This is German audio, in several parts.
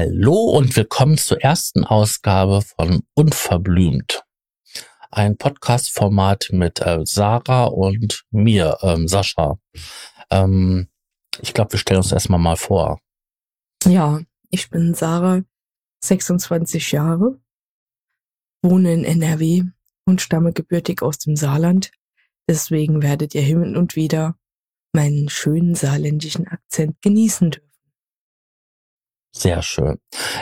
Hallo und willkommen zur ersten Ausgabe von Unverblümt. Ein Podcast-Format mit äh, Sarah und mir, ähm, Sascha. Ähm, ich glaube, wir stellen uns erstmal mal vor. Ja, ich bin Sarah, 26 Jahre, wohne in NRW und stamme gebürtig aus dem Saarland. Deswegen werdet ihr hin und wieder meinen schönen saarländischen Akzent genießen dürfen. Sehr schön.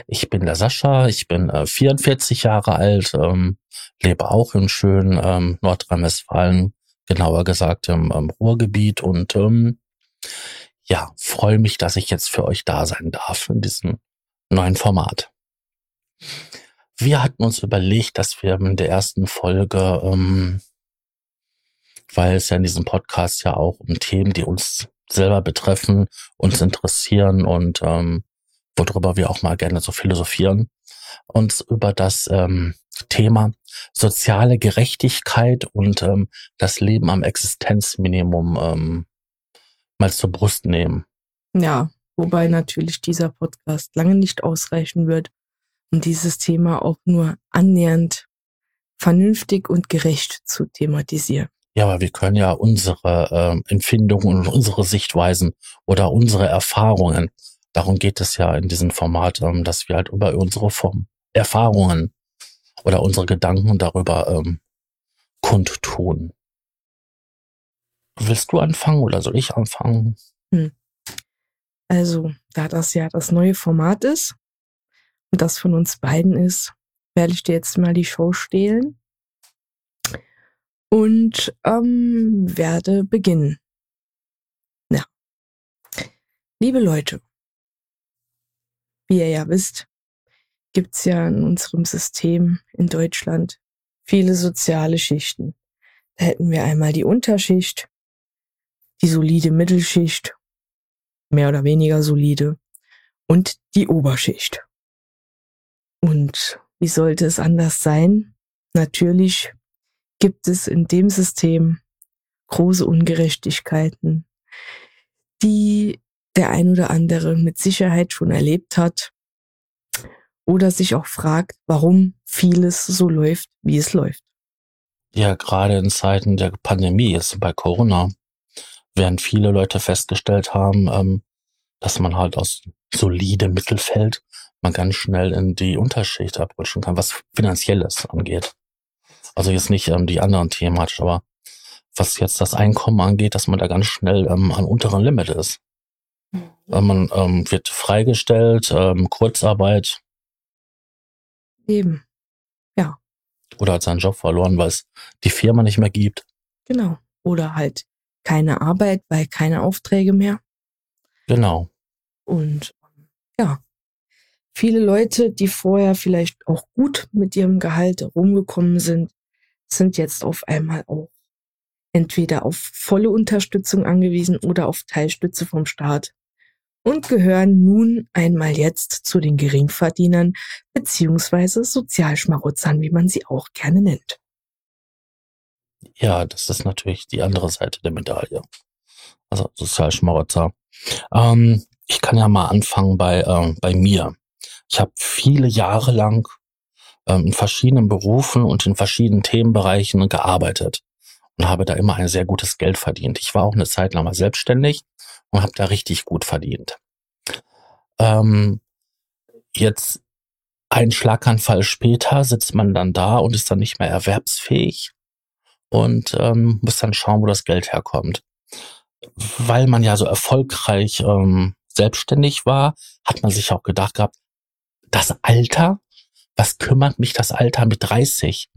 Ich bin der Sascha, ich bin äh, 44 Jahre alt, ähm, lebe auch in schönen ähm, Nordrhein-Westfalen, genauer gesagt im ähm, Ruhrgebiet und ähm, ja, freue mich, dass ich jetzt für euch da sein darf in diesem neuen Format. Wir hatten uns überlegt, dass wir in der ersten Folge, ähm, weil es ja in diesem Podcast ja auch um Themen, die uns selber betreffen, uns interessieren und ähm, worüber wir auch mal gerne so philosophieren, uns über das ähm, Thema soziale Gerechtigkeit und ähm, das Leben am Existenzminimum ähm, mal zur Brust nehmen. Ja, wobei natürlich dieser Podcast lange nicht ausreichen wird, um dieses Thema auch nur annähernd vernünftig und gerecht zu thematisieren. Ja, aber wir können ja unsere äh, Empfindungen und unsere Sichtweisen oder unsere Erfahrungen darum geht es ja in diesem Format, ähm, dass wir halt über unsere Form, Erfahrungen oder unsere Gedanken darüber ähm, kundtun. Willst du anfangen oder soll ich anfangen? Hm. Also, da das ja das neue Format ist und das von uns beiden ist, werde ich dir jetzt mal die Show stehlen und ähm, werde beginnen. Ja. Liebe Leute, wie ihr ja wisst, gibt's ja in unserem System in Deutschland viele soziale Schichten. Da hätten wir einmal die Unterschicht, die solide Mittelschicht, mehr oder weniger solide, und die Oberschicht. Und wie sollte es anders sein? Natürlich gibt es in dem System große Ungerechtigkeiten, die der ein oder andere mit Sicherheit schon erlebt hat oder sich auch fragt, warum vieles so läuft, wie es läuft. Ja, gerade in Zeiten der Pandemie, jetzt bei Corona, werden viele Leute festgestellt haben, ähm, dass man halt aus solide Mittelfeld man ganz schnell in die Unterschicht abrutschen kann, was Finanzielles angeht. Also jetzt nicht ähm, die anderen Themen, aber was jetzt das Einkommen angeht, dass man da ganz schnell ähm, an unteren Limit ist. Man ähm, wird freigestellt, ähm, Kurzarbeit. Eben. Ja. Oder hat seinen Job verloren, weil es die Firma nicht mehr gibt. Genau. Oder halt keine Arbeit, weil keine Aufträge mehr. Genau. Und ja, viele Leute, die vorher vielleicht auch gut mit ihrem Gehalt rumgekommen sind, sind jetzt auf einmal auch entweder auf volle Unterstützung angewiesen oder auf Teilstütze vom Staat und gehören nun einmal jetzt zu den Geringverdienern beziehungsweise Sozialschmarotzern, wie man sie auch gerne nennt. Ja, das ist natürlich die andere Seite der Medaille. Also Sozialschmarotzer. Ähm, ich kann ja mal anfangen bei, äh, bei mir. Ich habe viele Jahre lang ähm, in verschiedenen Berufen und in verschiedenen Themenbereichen gearbeitet und habe da immer ein sehr gutes Geld verdient. Ich war auch eine Zeit lang mal selbstständig und habe da richtig gut verdient. Ähm, jetzt ein Schlaganfall später sitzt man dann da und ist dann nicht mehr erwerbsfähig und ähm, muss dann schauen, wo das Geld herkommt. Weil man ja so erfolgreich ähm, selbstständig war, hat man sich auch gedacht gehabt, das Alter, was kümmert mich das Alter mit 30?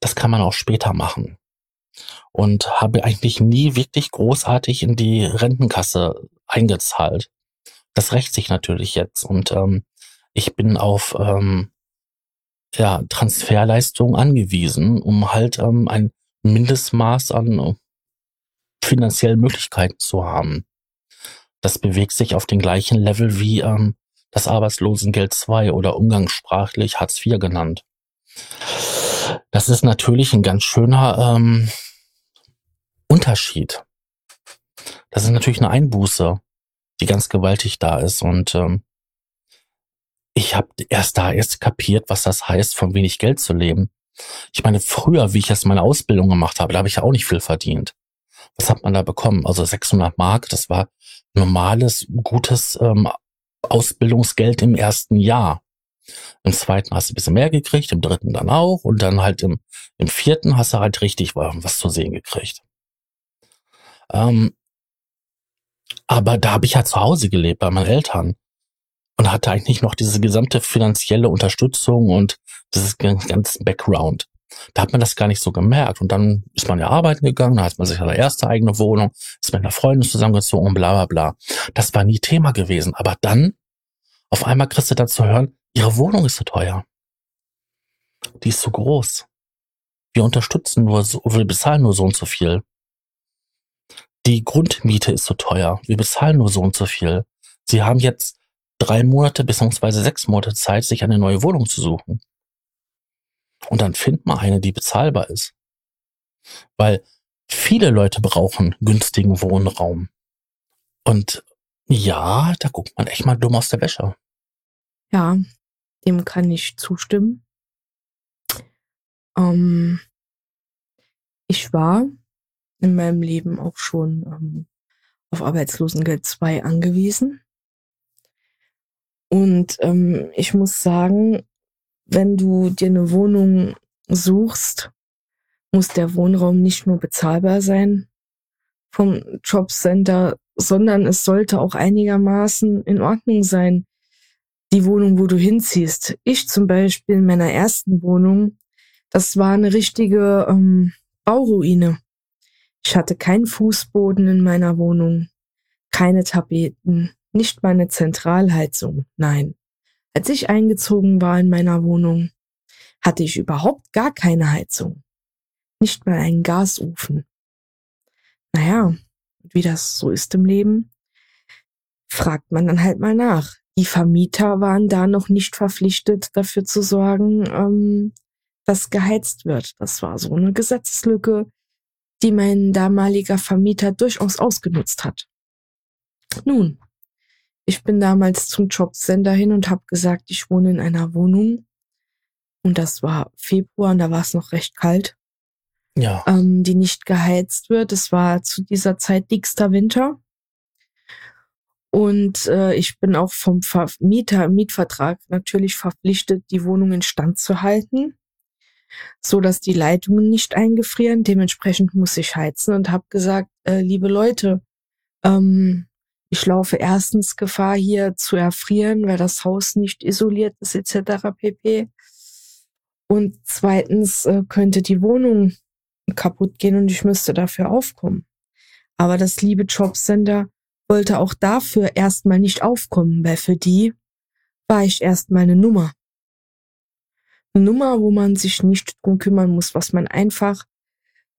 Das kann man auch später machen und habe eigentlich nie wirklich großartig in die Rentenkasse eingezahlt. Das rächt sich natürlich jetzt und ähm, ich bin auf ähm, ja, Transferleistungen angewiesen, um halt ähm, ein Mindestmaß an äh, finanziellen Möglichkeiten zu haben. Das bewegt sich auf den gleichen Level wie ähm, das Arbeitslosengeld 2 oder umgangssprachlich Hartz IV genannt. Das ist natürlich ein ganz schöner ähm, Unterschied. Das ist natürlich eine Einbuße, die ganz gewaltig da ist. Und ähm, ich habe erst da erst kapiert, was das heißt, von wenig Geld zu leben. Ich meine, früher, wie ich jetzt meine Ausbildung gemacht habe, da habe ich ja auch nicht viel verdient. Was hat man da bekommen? Also 600 Mark, das war normales, gutes ähm, Ausbildungsgeld im ersten Jahr. Im zweiten hast du ein bisschen mehr gekriegt, im dritten dann auch und dann halt im, im vierten hast du halt richtig was zu sehen gekriegt. Ähm, aber da habe ich ja zu Hause gelebt bei meinen Eltern und hatte eigentlich noch diese gesamte finanzielle Unterstützung und dieses ganze Background. Da hat man das gar nicht so gemerkt. Und dann ist man ja arbeiten gegangen, da hat man sich seine erste eigene Wohnung, ist mit einer Freundin zusammengezogen und bla bla bla. Das war nie Thema gewesen. Aber dann, auf einmal kriegst du dann zu hören, ihre Wohnung ist so teuer. Die ist so groß. Wir unterstützen nur so, wir bezahlen nur so und so viel. Die Grundmiete ist so teuer. Wir bezahlen nur so und so viel. Sie haben jetzt drei Monate bzw. sechs Monate Zeit, sich eine neue Wohnung zu suchen. Und dann findet man eine, die bezahlbar ist. Weil viele Leute brauchen günstigen Wohnraum. Und ja, da guckt man echt mal dumm aus der Wäsche. Ja, dem kann ich zustimmen. Ähm, ich war in meinem Leben auch schon ähm, auf Arbeitslosengeld 2 angewiesen. Und ähm, ich muss sagen, wenn du dir eine Wohnung suchst, muss der Wohnraum nicht nur bezahlbar sein vom Jobcenter, sondern es sollte auch einigermaßen in Ordnung sein, die Wohnung, wo du hinziehst. Ich zum Beispiel in meiner ersten Wohnung, das war eine richtige ähm, Bauruine. Ich hatte keinen Fußboden in meiner Wohnung, keine Tapeten, nicht meine Zentralheizung, nein. Als ich eingezogen war in meiner Wohnung, hatte ich überhaupt gar keine Heizung. Nicht mal einen Gasofen. Naja, wie das so ist im Leben, fragt man dann halt mal nach. Die Vermieter waren da noch nicht verpflichtet, dafür zu sorgen, ähm, dass geheizt wird. Das war so eine Gesetzeslücke, die mein damaliger Vermieter durchaus ausgenutzt hat. Nun, ich bin damals zum Jobcenter hin und habe gesagt, ich wohne in einer Wohnung. Und das war Februar und da war es noch recht kalt. Ja. Ähm, die nicht geheizt wird. Es war zu dieser Zeit dickster Winter. Und äh, ich bin auch vom Vermieter im Mietvertrag natürlich verpflichtet, die Wohnung in Stand zu halten, so dass die Leitungen nicht eingefrieren. Dementsprechend muss ich heizen und habe gesagt, äh, liebe Leute, ähm, ich laufe erstens Gefahr, hier zu erfrieren, weil das Haus nicht isoliert ist, etc. pp. Und zweitens äh, könnte die Wohnung kaputt gehen und ich müsste dafür aufkommen. Aber das liebe Jobcenter wollte auch dafür erstmal nicht aufkommen, weil für die war ich erstmal eine Nummer. Nummer, wo man sich nicht drum kümmern muss, was man einfach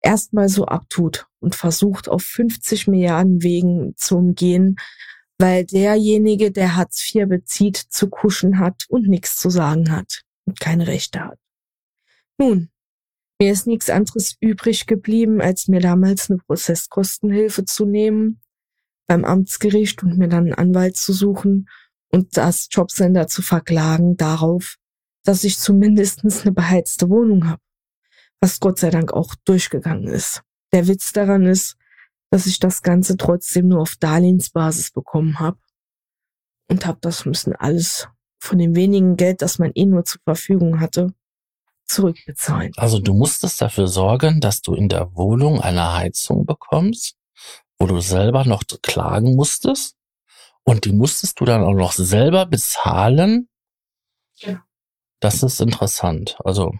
erstmal so abtut und versucht auf 50 Milliarden Wegen zu umgehen, weil derjenige, der Hartz IV bezieht, zu kuschen hat und nichts zu sagen hat und keine Rechte hat. Nun, mir ist nichts anderes übrig geblieben, als mir damals eine Prozesskostenhilfe zu nehmen beim Amtsgericht und mir dann einen Anwalt zu suchen und das Jobcenter zu verklagen darauf, dass ich zumindestens eine beheizte Wohnung habe was Gott sei Dank auch durchgegangen ist. Der Witz daran ist, dass ich das Ganze trotzdem nur auf Darlehensbasis bekommen habe und habe das müssen alles von dem wenigen Geld, das man eh nur zur Verfügung hatte, zurückbezahlen. Also du musstest dafür sorgen, dass du in der Wohnung eine Heizung bekommst, wo du selber noch klagen musstest und die musstest du dann auch noch selber bezahlen. Ja. Das ist interessant. Also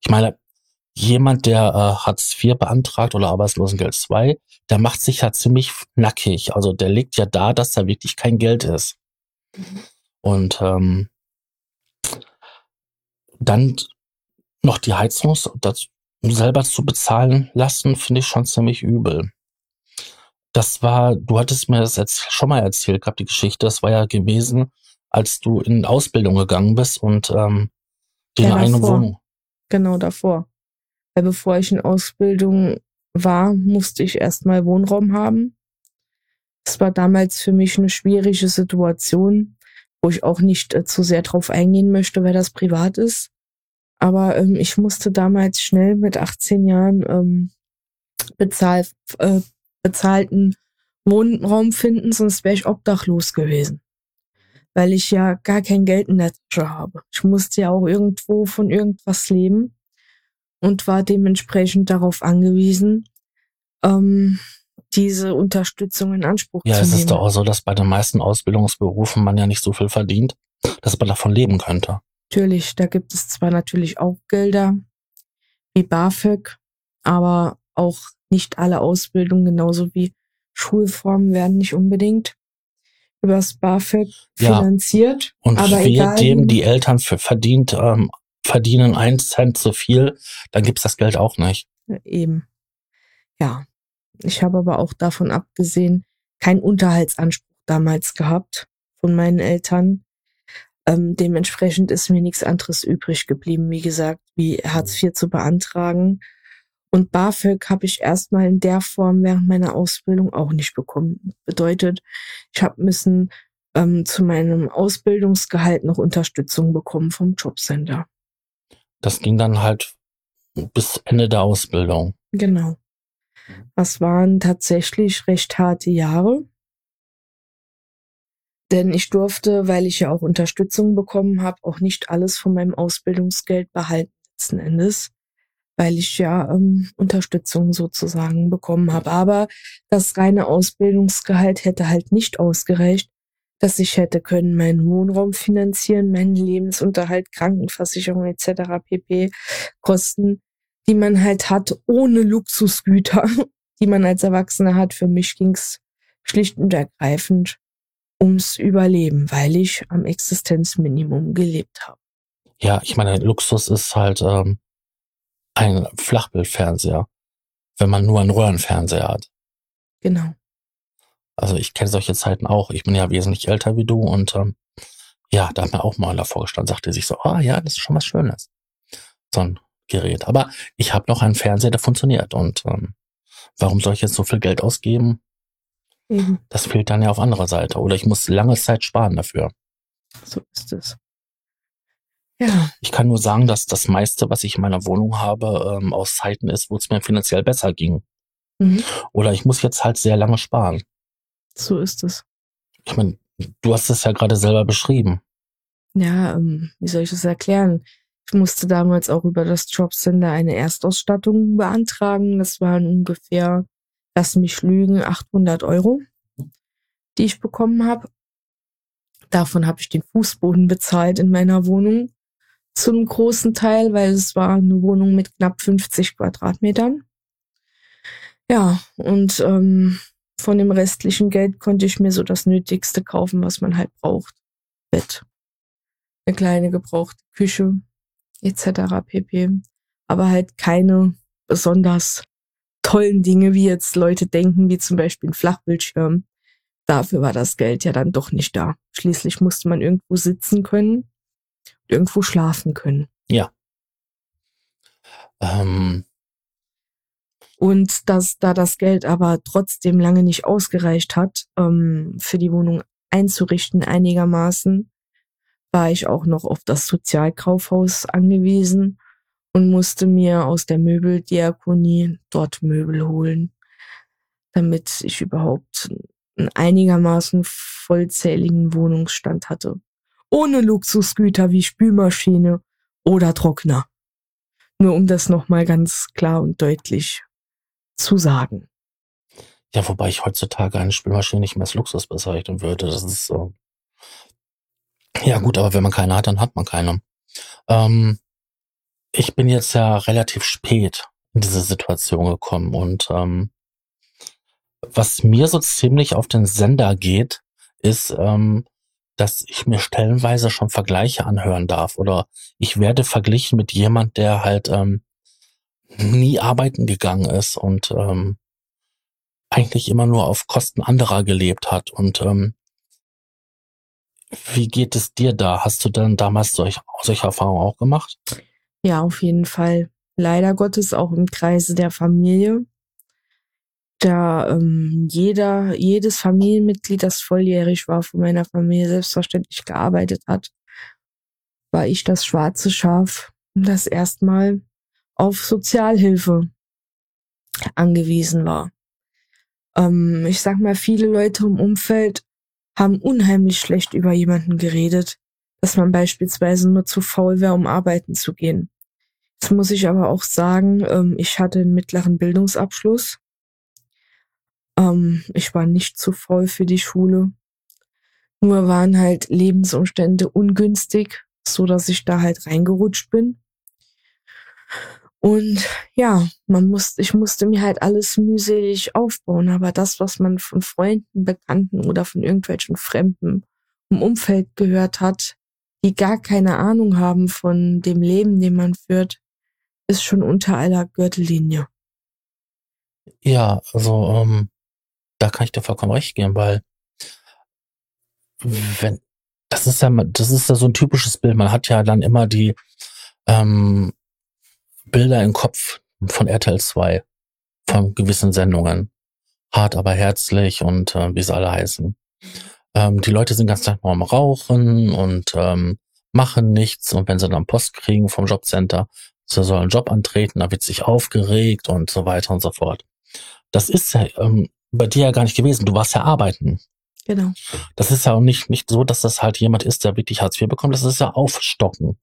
ich meine, jemand, der äh, Hartz IV beantragt oder Arbeitslosengeld 2, der macht sich ja ziemlich nackig. Also der legt ja da, dass da wirklich kein Geld ist. Mhm. Und ähm, dann noch die Heizung das selber zu bezahlen lassen, finde ich schon ziemlich übel. Das war, du hattest mir das jetzt schon mal erzählt, gab die Geschichte, das war ja gewesen, als du in Ausbildung gegangen bist und ähm, die ja, eigene Wohnung. Genau davor. Weil bevor ich in Ausbildung war, musste ich erstmal Wohnraum haben. Es war damals für mich eine schwierige Situation, wo ich auch nicht äh, zu sehr drauf eingehen möchte, weil das privat ist. Aber ähm, ich musste damals schnell mit 18 Jahren ähm, bezahl, äh, bezahlten Wohnraum finden, sonst wäre ich obdachlos gewesen. Weil ich ja gar kein Geld in der Tasche habe. Ich musste ja auch irgendwo von irgendwas leben und war dementsprechend darauf angewiesen, ähm, diese Unterstützung in Anspruch ja, zu es nehmen. ist doch auch so, dass bei den meisten Ausbildungsberufen man ja nicht so viel verdient, dass man davon leben könnte. Natürlich, da gibt es zwar natürlich auch Gelder wie BAföG, aber auch nicht alle Ausbildungen, genauso wie Schulformen werden nicht unbedingt übers BAföG Ja. finanziert. Und aber wir, egal, dem die Eltern für verdient, ähm, verdienen einen Cent zu viel, dann gibt's das Geld auch nicht. Eben. Ja. Ich habe aber auch davon abgesehen keinen Unterhaltsanspruch damals gehabt von meinen Eltern. Ähm, dementsprechend ist mir nichts anderes übrig geblieben, wie gesagt, wie Hartz IV zu beantragen. Und BAföG habe ich erstmal in der Form während meiner Ausbildung auch nicht bekommen. Bedeutet, ich habe müssen ähm, zu meinem Ausbildungsgehalt noch Unterstützung bekommen vom Jobcenter. Das ging dann halt bis Ende der Ausbildung. Genau. Das waren tatsächlich recht harte Jahre. Denn ich durfte, weil ich ja auch Unterstützung bekommen habe, auch nicht alles von meinem Ausbildungsgeld behalten letzten Endes, weil ich ja ähm, Unterstützung sozusagen bekommen habe. Aber das reine Ausbildungsgehalt hätte halt nicht ausgereicht, dass ich hätte können meinen Wohnraum finanzieren, meinen Lebensunterhalt, Krankenversicherung etc. pp. Kosten, die man halt hat ohne Luxusgüter, die man als Erwachsener hat. Für mich ging's schlicht und ergreifend ums Überleben, weil ich am Existenzminimum gelebt habe. Ja, ich meine, Luxus ist halt ähm, ein Flachbildfernseher, wenn man nur einen Röhrenfernseher hat. Genau. Also ich kenne solche Zeiten auch. Ich bin ja wesentlich älter wie du und ähm, ja, da hat mir auch mal einer vorgestanden, sagte sich so, ah ja, das ist schon was Schönes. So ein Gerät. Aber ich habe noch einen Fernseher, der funktioniert. Und ähm, warum soll ich jetzt so viel Geld ausgeben? Eben, Das fehlt dann ja auf anderer Seite. Oder ich muss lange Zeit sparen dafür. so ist es. Ja, Ich kann nur sagen, dass das meiste, was ich in meiner Wohnung habe, ähm, aus Zeiten ist, wo es mir finanziell besser ging. mhm. Oder ich muss jetzt halt sehr lange sparen. so ist es. Ich meine, du hast es ja gerade selber beschrieben. Ja, ähm, wie soll ich das erklären? Ich musste damals auch über das Jobcenter eine Erstausstattung beantragen. Das waren ungefähr, lass mich lügen, 800 Euro, die ich bekommen habe. Davon habe ich den Fußboden bezahlt in meiner Wohnung. Zum großen Teil, weil es war eine Wohnung mit knapp 50 Quadratmetern. Ja, und ähm, von dem restlichen Geld konnte ich mir so das Nötigste kaufen, was man halt braucht. Bett, eine kleine gebrauchte Küche etc. pp. Aber halt keine besonders tollen Dinge, wie jetzt Leute denken, wie zum Beispiel ein Flachbildschirm. Dafür war das Geld ja dann doch nicht da. Schließlich musste man irgendwo sitzen können, irgendwo schlafen können. Ähm, Und dass da das Geld aber trotzdem lange nicht ausgereicht hat, ähm, für die Wohnung einzurichten einigermaßen, war ich auch noch auf das Sozialkaufhaus angewiesen und musste mir aus der Möbeldiakonie dort Möbel holen, damit ich überhaupt einen einigermaßen vollzähligen Wohnungsstand hatte. Ohne Luxusgüter wie Spülmaschine oder Trockner. Nur um das nochmal ganz klar und deutlich zu sagen. ja, wobei ich heutzutage eine Spülmaschine nicht mehr als Luxus bezeichnen würde. Das ist so. Ja gut, aber wenn man keine hat, dann hat man keine. Ähm, ich bin jetzt ja relativ spät in diese Situation gekommen und ähm, was mir so ziemlich auf den Sender geht, ist, ähm, dass ich mir stellenweise schon Vergleiche anhören darf oder ich werde verglichen mit jemand, der halt ähm, nie arbeiten gegangen ist und ähm, eigentlich immer nur auf Kosten anderer gelebt hat. Und ähm, wie geht es dir da? Hast du denn damals solch, solche Erfahrungen auch gemacht? Ja, auf jeden Fall. Leider Gottes auch im Kreise der Familie. Da ähm, jeder, jedes Familienmitglied, das volljährig war von meiner Familie, selbstverständlich gearbeitet hat, war ich das schwarze Schaf, das erstmal auf Sozialhilfe angewiesen war. Ähm, ich sag mal, viele Leute im Umfeld haben unheimlich schlecht über jemanden geredet, dass man beispielsweise nur zu faul wäre, um arbeiten zu gehen. Jetzt muss ich aber auch sagen, ähm, ich hatte einen mittleren Bildungsabschluss. Ähm, ich war nicht zu faul für die Schule. Nur waren halt Lebensumstände ungünstig, so dass ich da halt reingerutscht bin. Und ja, man musste, ich musste mir halt alles mühselig aufbauen. Aber das, was man von Freunden, Bekannten oder von irgendwelchen Fremden im Umfeld gehört hat, die gar keine Ahnung haben von dem Leben, den man führt, ist schon unter aller Gürtellinie. Ja, also ähm, da kann ich dir vollkommen recht geben, weil wenn das ist ja das ist ja so ein typisches Bild. Man hat ja dann immer die ähm, Bilder im Kopf von RTL 2 von gewissen Sendungen. Hart, aber herzlich und äh, wie sie alle heißen. Ähm, die Leute sind ganz Tag am Rauchen und ähm, machen nichts und wenn sie dann Post kriegen vom Jobcenter, sie sollen einen Job antreten, da wird sich aufgeregt und so weiter und so fort. Das ist ja ähm, bei dir ja gar nicht gewesen. Du warst ja arbeiten. Genau. Das ist ja auch nicht, nicht so, dass das halt jemand ist, der wirklich Hartz IV bekommt. Das ist ja Aufstocken.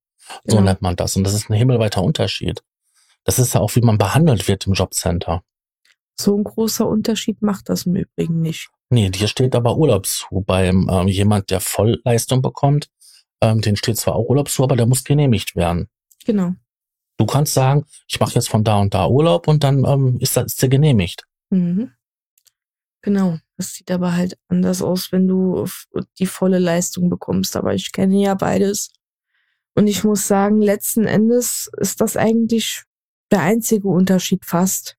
So Genau. nennt man das. Und das ist ein himmelweiter Unterschied. Das ist ja auch, wie man behandelt wird im Jobcenter. So ein großer Unterschied macht das im Übrigen nicht. Nee, dir steht aber Urlaub zu. Beim ähm, jemand, der Vollleistung bekommt, ähm, den steht zwar auch Urlaub zu, aber der muss genehmigt werden. Genau. Du kannst sagen, ich mache jetzt von da und da Urlaub und dann ähm, ist, das, ist der genehmigt. Mhm. Genau. Das sieht aber halt anders aus, wenn du die volle Leistung bekommst. Aber ich kenne ja beides. Und ich muss sagen, letzten Endes ist das eigentlich der einzige Unterschied fast.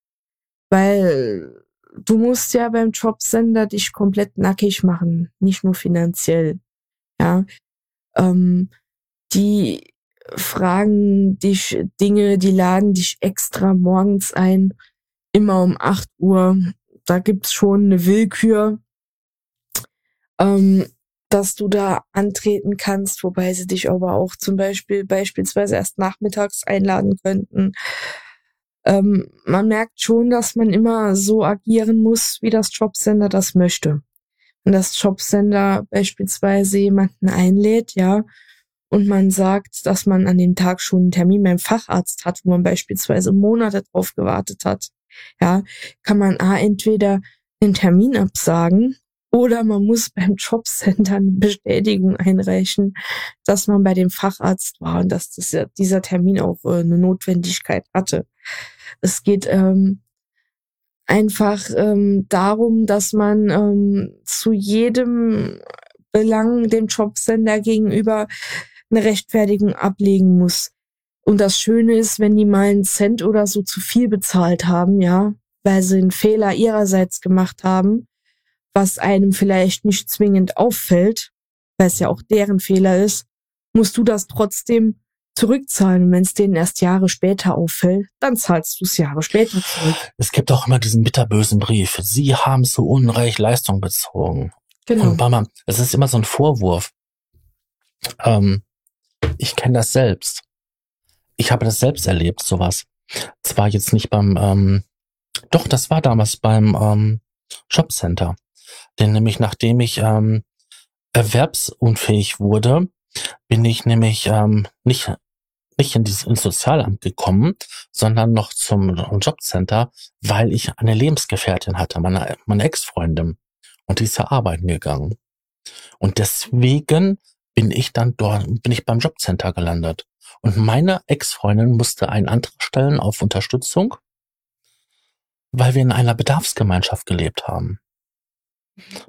Weil du musst ja beim Jobcenter dich komplett nackig machen. Nicht nur finanziell. Ja. Ähm, die fragen dich Dinge, die laden dich extra morgens ein, immer um 8 Uhr. Da gibt's schon eine Willkür, ähm, dass du da antreten kannst, wobei sie dich aber auch zum Beispiel beispielsweise erst nachmittags einladen könnten. Ähm, man merkt schon, dass man immer so agieren muss, wie das Jobcenter das möchte. Wenn das Jobcenter beispielsweise jemanden einlädt, ja, und man sagt, dass man an dem Tag schon einen Termin beim Facharzt hat, wo man beispielsweise Monate drauf gewartet hat, ja, kann man A, entweder den Termin absagen oder man muss beim Jobcenter eine Bestätigung einreichen, dass man bei dem Facharzt war und dass das, ja- dieser Termin auch äh, eine Notwendigkeit hatte. Es geht ähm, einfach ähm, darum, dass man ähm, zu jedem Belang dem Jobcenter gegenüber eine Rechtfertigung ablegen muss. Und das Schöne ist, wenn die mal einen Cent oder so zu viel bezahlt haben, ja, weil sie einen Fehler ihrerseits gemacht haben, was einem vielleicht nicht zwingend auffällt, weil es ja auch deren Fehler ist, musst du das trotzdem zurückzahlen. Und wenn es denen erst Jahre später auffällt, dann zahlst du es Jahre später zurück. Es gibt auch immer diesen bitterbösen Brief. Sie haben zu Unrecht Leistung bezogen. Genau. Und Mama, es ist immer so ein Vorwurf. Ähm, ich kenne das selbst. Ich habe das selbst erlebt, sowas. Zwar jetzt nicht beim, ähm, doch, das war damals beim ähm, Jobcenter. Denn nämlich nachdem ich ähm, erwerbsunfähig wurde, bin ich nämlich ähm, nicht nicht in dieses ins Sozialamt gekommen, sondern noch zum Jobcenter, weil ich eine Lebensgefährtin hatte, meine, meine Ex-Freundin. Und die ist ja arbeiten gegangen. Und deswegen bin ich dann dort, bin ich beim Jobcenter gelandet. Und meine Ex-Freundin musste einen Antrag stellen auf Unterstützung, weil wir in einer Bedarfsgemeinschaft gelebt haben.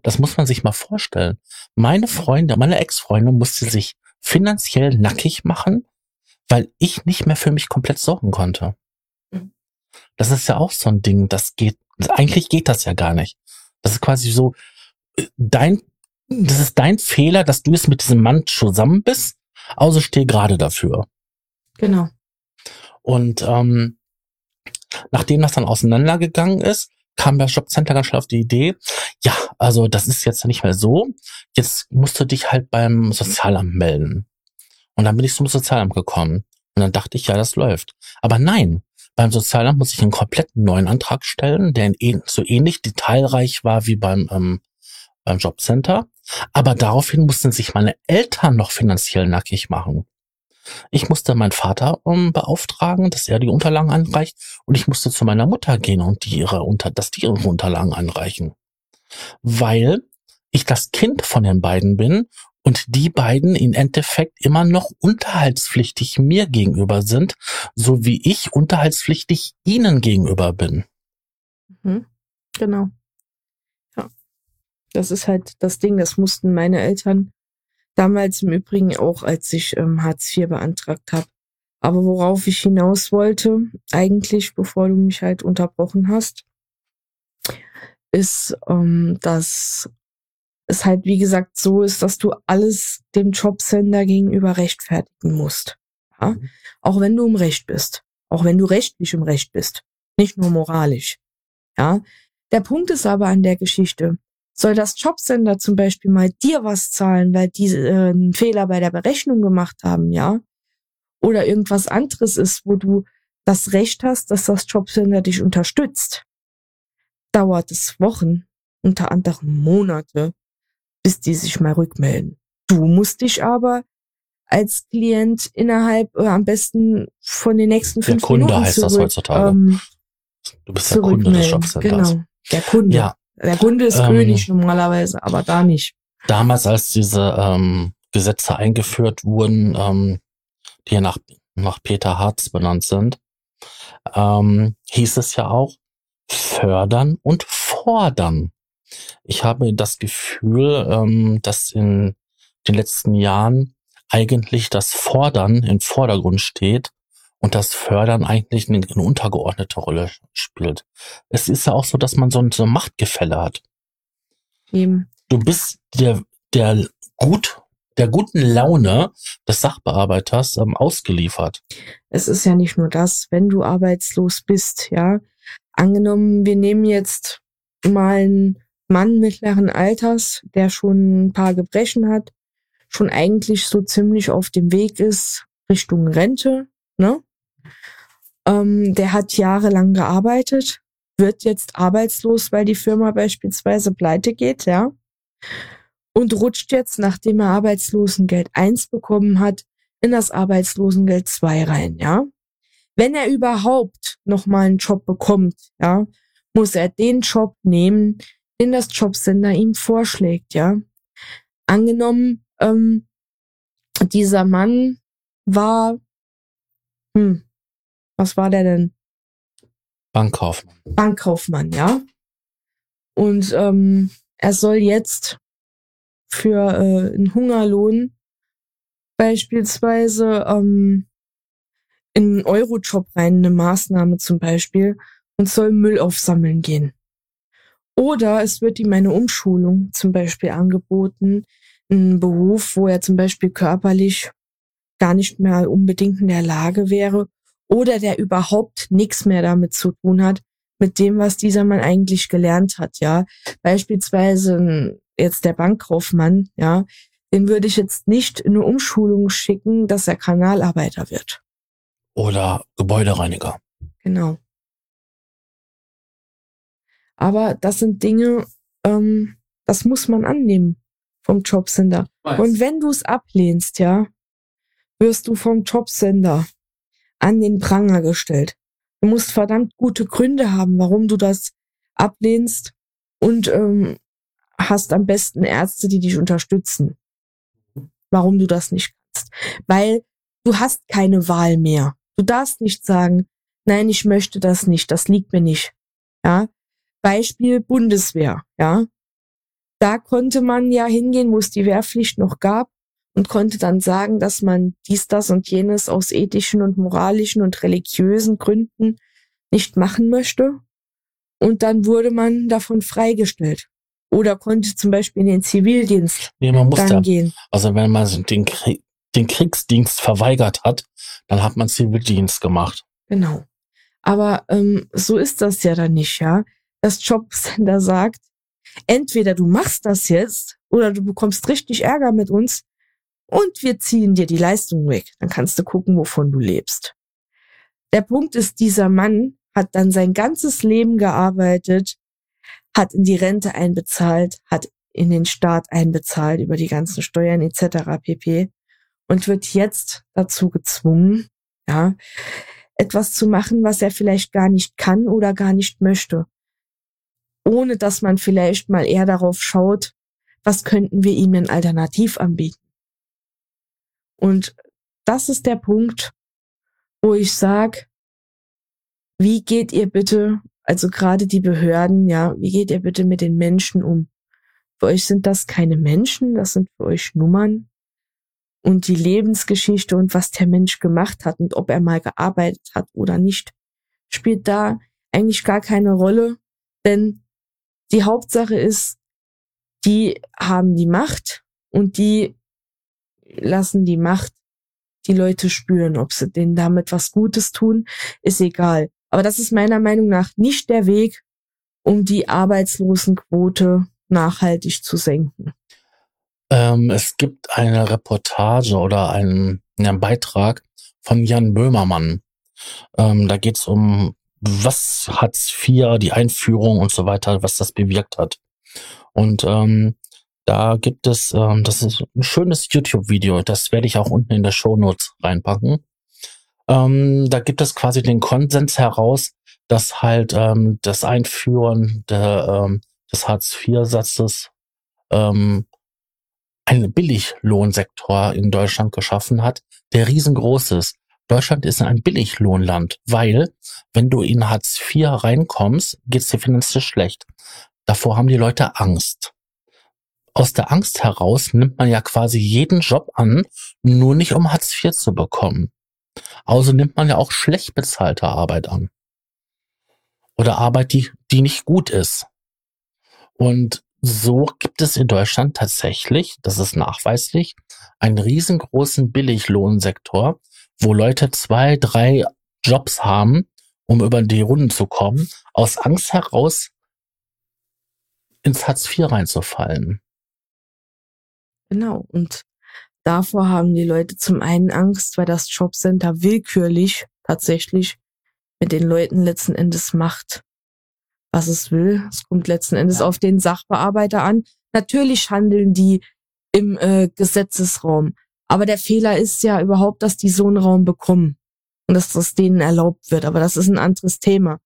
Das muss man sich mal vorstellen. Meine Freunde, meine Ex-Freundin musste sich finanziell nackig machen, weil ich nicht mehr für mich komplett sorgen konnte. Mhm. Das ist ja auch so ein Ding, das geht, eigentlich geht das ja gar nicht. Das ist quasi so, äh, dein, das ist dein Fehler, dass du jetzt mit diesem Mann zusammen bist, also steh gerade dafür. Genau. Und ähm, nachdem das dann auseinandergegangen ist, kam das Jobcenter ganz schnell auf die Idee, ja, also das ist jetzt nicht mehr so. Jetzt musst du dich halt beim Sozialamt melden. Und dann bin ich zum Sozialamt gekommen. Und dann dachte ich, ja, das läuft. Aber nein, beim Sozialamt muss ich einen kompletten neuen Antrag stellen, der so ähnlich detailreich war wie beim, ähm, beim Jobcenter. Aber daraufhin mussten sich meine Eltern noch finanziell nackig machen. Ich musste meinen Vater um, beauftragen, dass er die Unterlagen anreicht und ich musste zu meiner Mutter gehen und die ihre unter, dass die ihre Unterlagen anreichen. Weil ich das Kind von den beiden bin und die beiden im Endeffekt immer noch unterhaltspflichtig mir gegenüber sind, so wie ich unterhaltspflichtig ihnen gegenüber bin. Mhm. Genau. Ja. Das ist halt das Ding, das mussten meine Eltern damals im Übrigen auch, als ich ähm, Hartz IV beantragt habe. Aber worauf ich hinaus wollte, eigentlich, bevor du mich halt unterbrochen hast, ist, ähm, dass es halt, wie gesagt, so ist, dass du alles dem Jobsender gegenüber rechtfertigen musst. Ja? Mhm. Auch wenn du im Recht bist. Auch wenn du rechtlich im Recht bist. Nicht nur moralisch. Ja. Der Punkt ist aber an der Geschichte, soll das Jobcenter zum Beispiel mal dir was zahlen, weil die äh, einen Fehler bei der Berechnung gemacht haben, ja? Oder irgendwas anderes ist, wo du das Recht hast, dass das Jobcenter dich unterstützt, dauert es Wochen, unter anderem Monate, bis die sich mal rückmelden. Du musst dich aber als Klient innerhalb äh, am besten von den nächsten fünf der Kunde Minuten heißt zurück, das heutzutage. Ähm, du bist der Kunde des Jobcenters. Genau, der Kunde. Ja, der Kunde ist Ähm, König normalerweise, aber da nicht. damals, als diese ähm, Gesetze eingeführt wurden, ähm, die ja nach, nach Peter Harz benannt sind, ähm, hieß es ja auch fördern und fordern. Ich habe das Gefühl, ähm, dass in den letzten Jahren eigentlich das Fordern im Vordergrund steht und das Fördern eigentlich eine, eine untergeordnete Rolle spielt. Es ist ja auch so, dass man so ein, so ein Machtgefälle hat. Eben. Du bist der, der gut, der guten Laune des Sachbearbeiters ähm, ausgeliefert. Es ist ja nicht nur das, wenn du arbeitslos bist, ja. Angenommen, wir nehmen jetzt mal einen Mann mittleren Alters, der schon ein paar Gebrechen hat, schon eigentlich so ziemlich auf dem Weg ist Richtung Rente, ne? Ähm, der hat jahrelang gearbeitet, wird jetzt arbeitslos, weil die Firma beispielsweise pleite geht, ja. Und rutscht jetzt, nachdem er Arbeitslosengeld 1 bekommen hat, in das Arbeitslosengeld 2 rein, ja. Wenn er überhaupt nochmal einen Job bekommt, ja, muss er den Job nehmen, den das Jobcenter ihm vorschlägt, ja. Angenommen, ähm, dieser Mann war, hm, was war der denn? Bankkaufmann. Bankkaufmann, ja. Und ähm, er soll jetzt für äh, einen Hungerlohn beispielsweise ähm, in einen Eurojob rein, eine Maßnahme zum Beispiel, und soll Müll aufsammeln gehen. Oder es wird ihm eine Umschulung zum Beispiel angeboten, ein Beruf, wo er zum Beispiel körperlich gar nicht mehr unbedingt in der Lage wäre oder der überhaupt nichts mehr damit zu tun hat, mit dem, was dieser Mann eigentlich gelernt hat, ja. Beispielsweise jetzt der Bankkaufmann, ja, den würde ich jetzt nicht in eine Umschulung schicken, dass er Kanalarbeiter wird. Oder Gebäudereiniger. Genau. Aber das sind Dinge, ähm, das muss man annehmen vom Jobcenter. Und wenn du es ablehnst, ja, wirst du vom Jobcenter an den Pranger gestellt. Du musst verdammt gute Gründe haben, warum du das ablehnst und ähm, hast am besten Ärzte, die dich unterstützen. Warum du das nicht kannst. Weil du hast keine Wahl mehr. Du darfst nicht sagen, nein, ich möchte das nicht, das liegt mir nicht. Ja. Beispiel Bundeswehr, ja. Da konnte man ja hingehen, wo es die Wehrpflicht noch gab und konnte dann sagen, dass man dies, das und jenes aus ethischen und moralischen und religiösen Gründen nicht machen möchte. Und dann wurde man davon freigestellt. Oder konnte zum Beispiel in den Zivildienst Nee, man muss dann ja, gehen. also wenn man den, Krieg, den Kriegsdienst verweigert hat, dann hat man Zivildienst gemacht. Genau. Aber ähm, so ist das ja dann nicht, ja. das Jobcenter sagt, entweder du machst das jetzt oder du bekommst richtig Ärger mit uns und wir ziehen dir die Leistung weg. Dann kannst du gucken, wovon du lebst. Der Punkt ist, dieser Mann hat dann sein ganzes Leben gearbeitet, hat in die Rente einbezahlt, hat in den Staat einbezahlt über die ganzen Steuern etc. pp. und wird jetzt dazu gezwungen, ja, etwas zu machen, was er vielleicht gar nicht kann oder gar nicht möchte. Ohne dass man vielleicht mal eher darauf schaut, was könnten wir ihm denn alternativ anbieten. Und das ist der Punkt, wo ich sage, wie geht ihr bitte, also gerade die Behörden, ja, wie geht ihr bitte mit den Menschen um? Für euch sind das keine Menschen, das sind für euch Nummern. Und die Lebensgeschichte und was der Mensch gemacht hat und ob er mal gearbeitet hat oder nicht, spielt da eigentlich gar keine Rolle, denn die Hauptsache ist, die haben die Macht und die lassen die Macht die Leute spüren. Ob sie denen damit was Gutes tun, ist egal. Aber das ist meiner Meinung nach nicht der Weg, um die Arbeitslosenquote nachhaltig zu senken. Ähm, es gibt eine Reportage oder einen, einen Beitrag von Jan Böhmermann. Ähm, da geht es um, was Hartz IV, die Einführung und so weiter, was das bewirkt hat. Und ähm, da gibt es, ähm, das ist ein schönes YouTube-Video, das werde ich auch unten in der Show Notes reinpacken. Ähm, da gibt es quasi den Konsens heraus, dass halt ähm, das Einführen der, ähm, des Hartz-IV-Satzes ähm, einen Billiglohnsektor in Deutschland geschaffen hat, der riesengroß ist. Deutschland ist ein Billiglohnland, weil wenn du in Hartz IV reinkommst, geht's dir finanziell schlecht. Davor haben die Leute Angst aus der Angst heraus nimmt man ja quasi jeden Job an, nur nicht um Hartz IV zu bekommen. Also nimmt man ja auch schlecht bezahlte Arbeit an. Oder Arbeit, die, die nicht gut ist. Und so gibt es in Deutschland tatsächlich, das ist nachweislich, einen riesengroßen Billiglohnsektor, wo Leute zwei, drei Jobs haben, um über die Runden zu kommen, aus Angst heraus ins Hartz IV reinzufallen. Genau. Und davor haben die Leute zum einen Angst, weil das Jobcenter willkürlich tatsächlich mit den Leuten letzten Endes macht, was es will. Es kommt letzten Endes ja. auf den Sachbearbeiter an. Natürlich handeln die im äh, Gesetzesraum. Aber der Fehler ist ja überhaupt, dass die so einen Raum bekommen und dass das denen erlaubt wird. Aber das ist ein anderes Thema.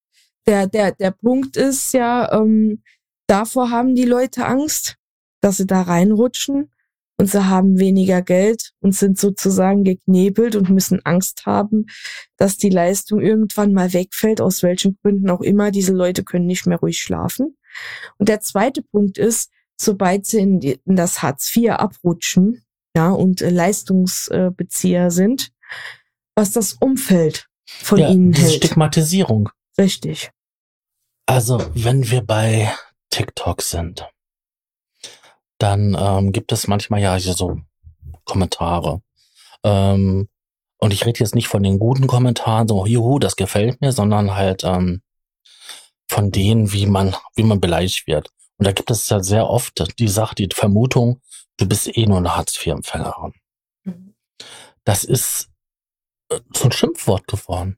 Der, der, der Punkt ist ja, ähm, davor haben die Leute Angst, dass sie da reinrutschen und sie haben weniger Geld und sind sozusagen geknebelt und müssen Angst haben, dass die Leistung irgendwann mal wegfällt, aus welchen Gründen auch immer. Diese Leute können nicht mehr ruhig schlafen. Und der zweite Punkt ist, sobald sie in, die, in das Hartz IV abrutschen, ja, und äh, Leistungsbezieher sind, was das Umfeld von ja, ihnen hält. Stigmatisierung. Richtig. Also, wenn wir bei TikTok sind, dann ähm, gibt es manchmal ja so Kommentare. Ähm, und ich rede jetzt nicht von den guten Kommentaren, so, juhu, das gefällt mir, sondern halt ähm, von denen, wie man, wie man beleidigt wird. Und da gibt es ja sehr oft die Sache, die Vermutung, du bist eh nur eine Hartz-IV-Empfängerin. Das ist äh, so ein Schimpfwort geworden,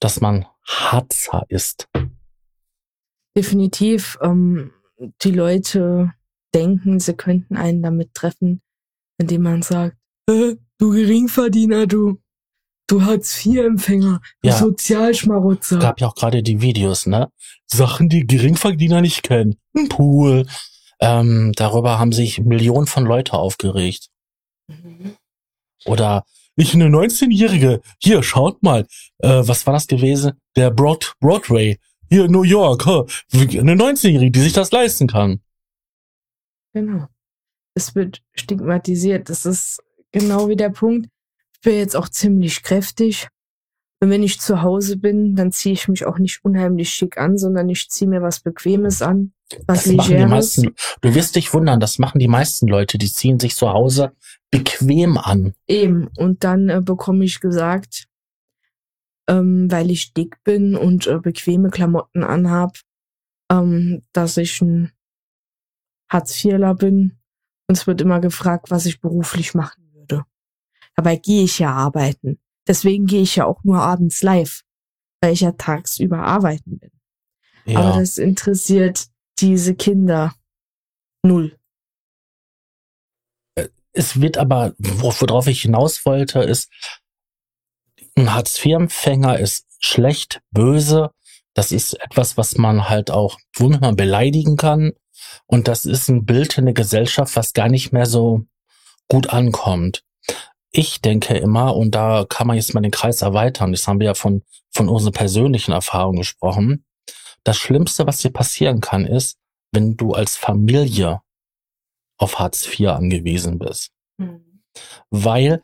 dass man Harzer ist. Definitiv. Ähm, die Leute denken, sie könnten einen damit treffen, indem man sagt, äh, du Geringverdiener, du, du Hartz-IV-Empfänger, du ja. Sozialschmarotzer. Gab ja auch gerade die Videos, ne? Sachen, die Geringverdiener nicht kennen. Ein Pool. Ähm, darüber haben sich Millionen von Leute aufgeregt. Mhm. Oder ich eine 19-Jährige, hier, schaut mal, äh, was war das gewesen? Der Broad Broadway, hier in New York, huh? eine 19-Jährige, die sich das leisten kann. Genau. Es wird stigmatisiert. Das ist genau wie der Punkt. Ich bin jetzt auch ziemlich kräftig. Und wenn ich zu Hause bin, dann ziehe ich mich auch nicht unheimlich schick an, sondern ich ziehe mir was Bequemes an, was das machen die meisten, Du wirst dich wundern, das machen die meisten Leute, die ziehen sich zu Hause bequem an. Eben. Und dann äh, bekomme ich gesagt, ähm, weil ich dick bin und äh, bequeme Klamotten anhab, ähm, dass ich ein Hartz-IVler bin und es wird immer gefragt, was ich beruflich machen würde. Dabei gehe ich ja arbeiten. Deswegen gehe ich ja auch nur abends live, weil ich ja tagsüber arbeiten bin. Ja. Aber das interessiert diese Kinder null. Äh, es wird aber, worauf ich hinaus wollte, ist, ein Hartz-IV-Empfänger ist schlecht, böse. Das ist etwas, was man halt auch wunderbar beleidigen kann. Und das ist ein Bild in der Gesellschaft, was gar nicht mehr so gut ankommt. Ich denke immer, und da kann man jetzt mal den Kreis erweitern, das haben wir ja von, von unseren persönlichen Erfahrungen gesprochen. Das Schlimmste, was dir passieren kann, ist, wenn du als Familie auf Hartz IV angewiesen bist. Mhm. Weil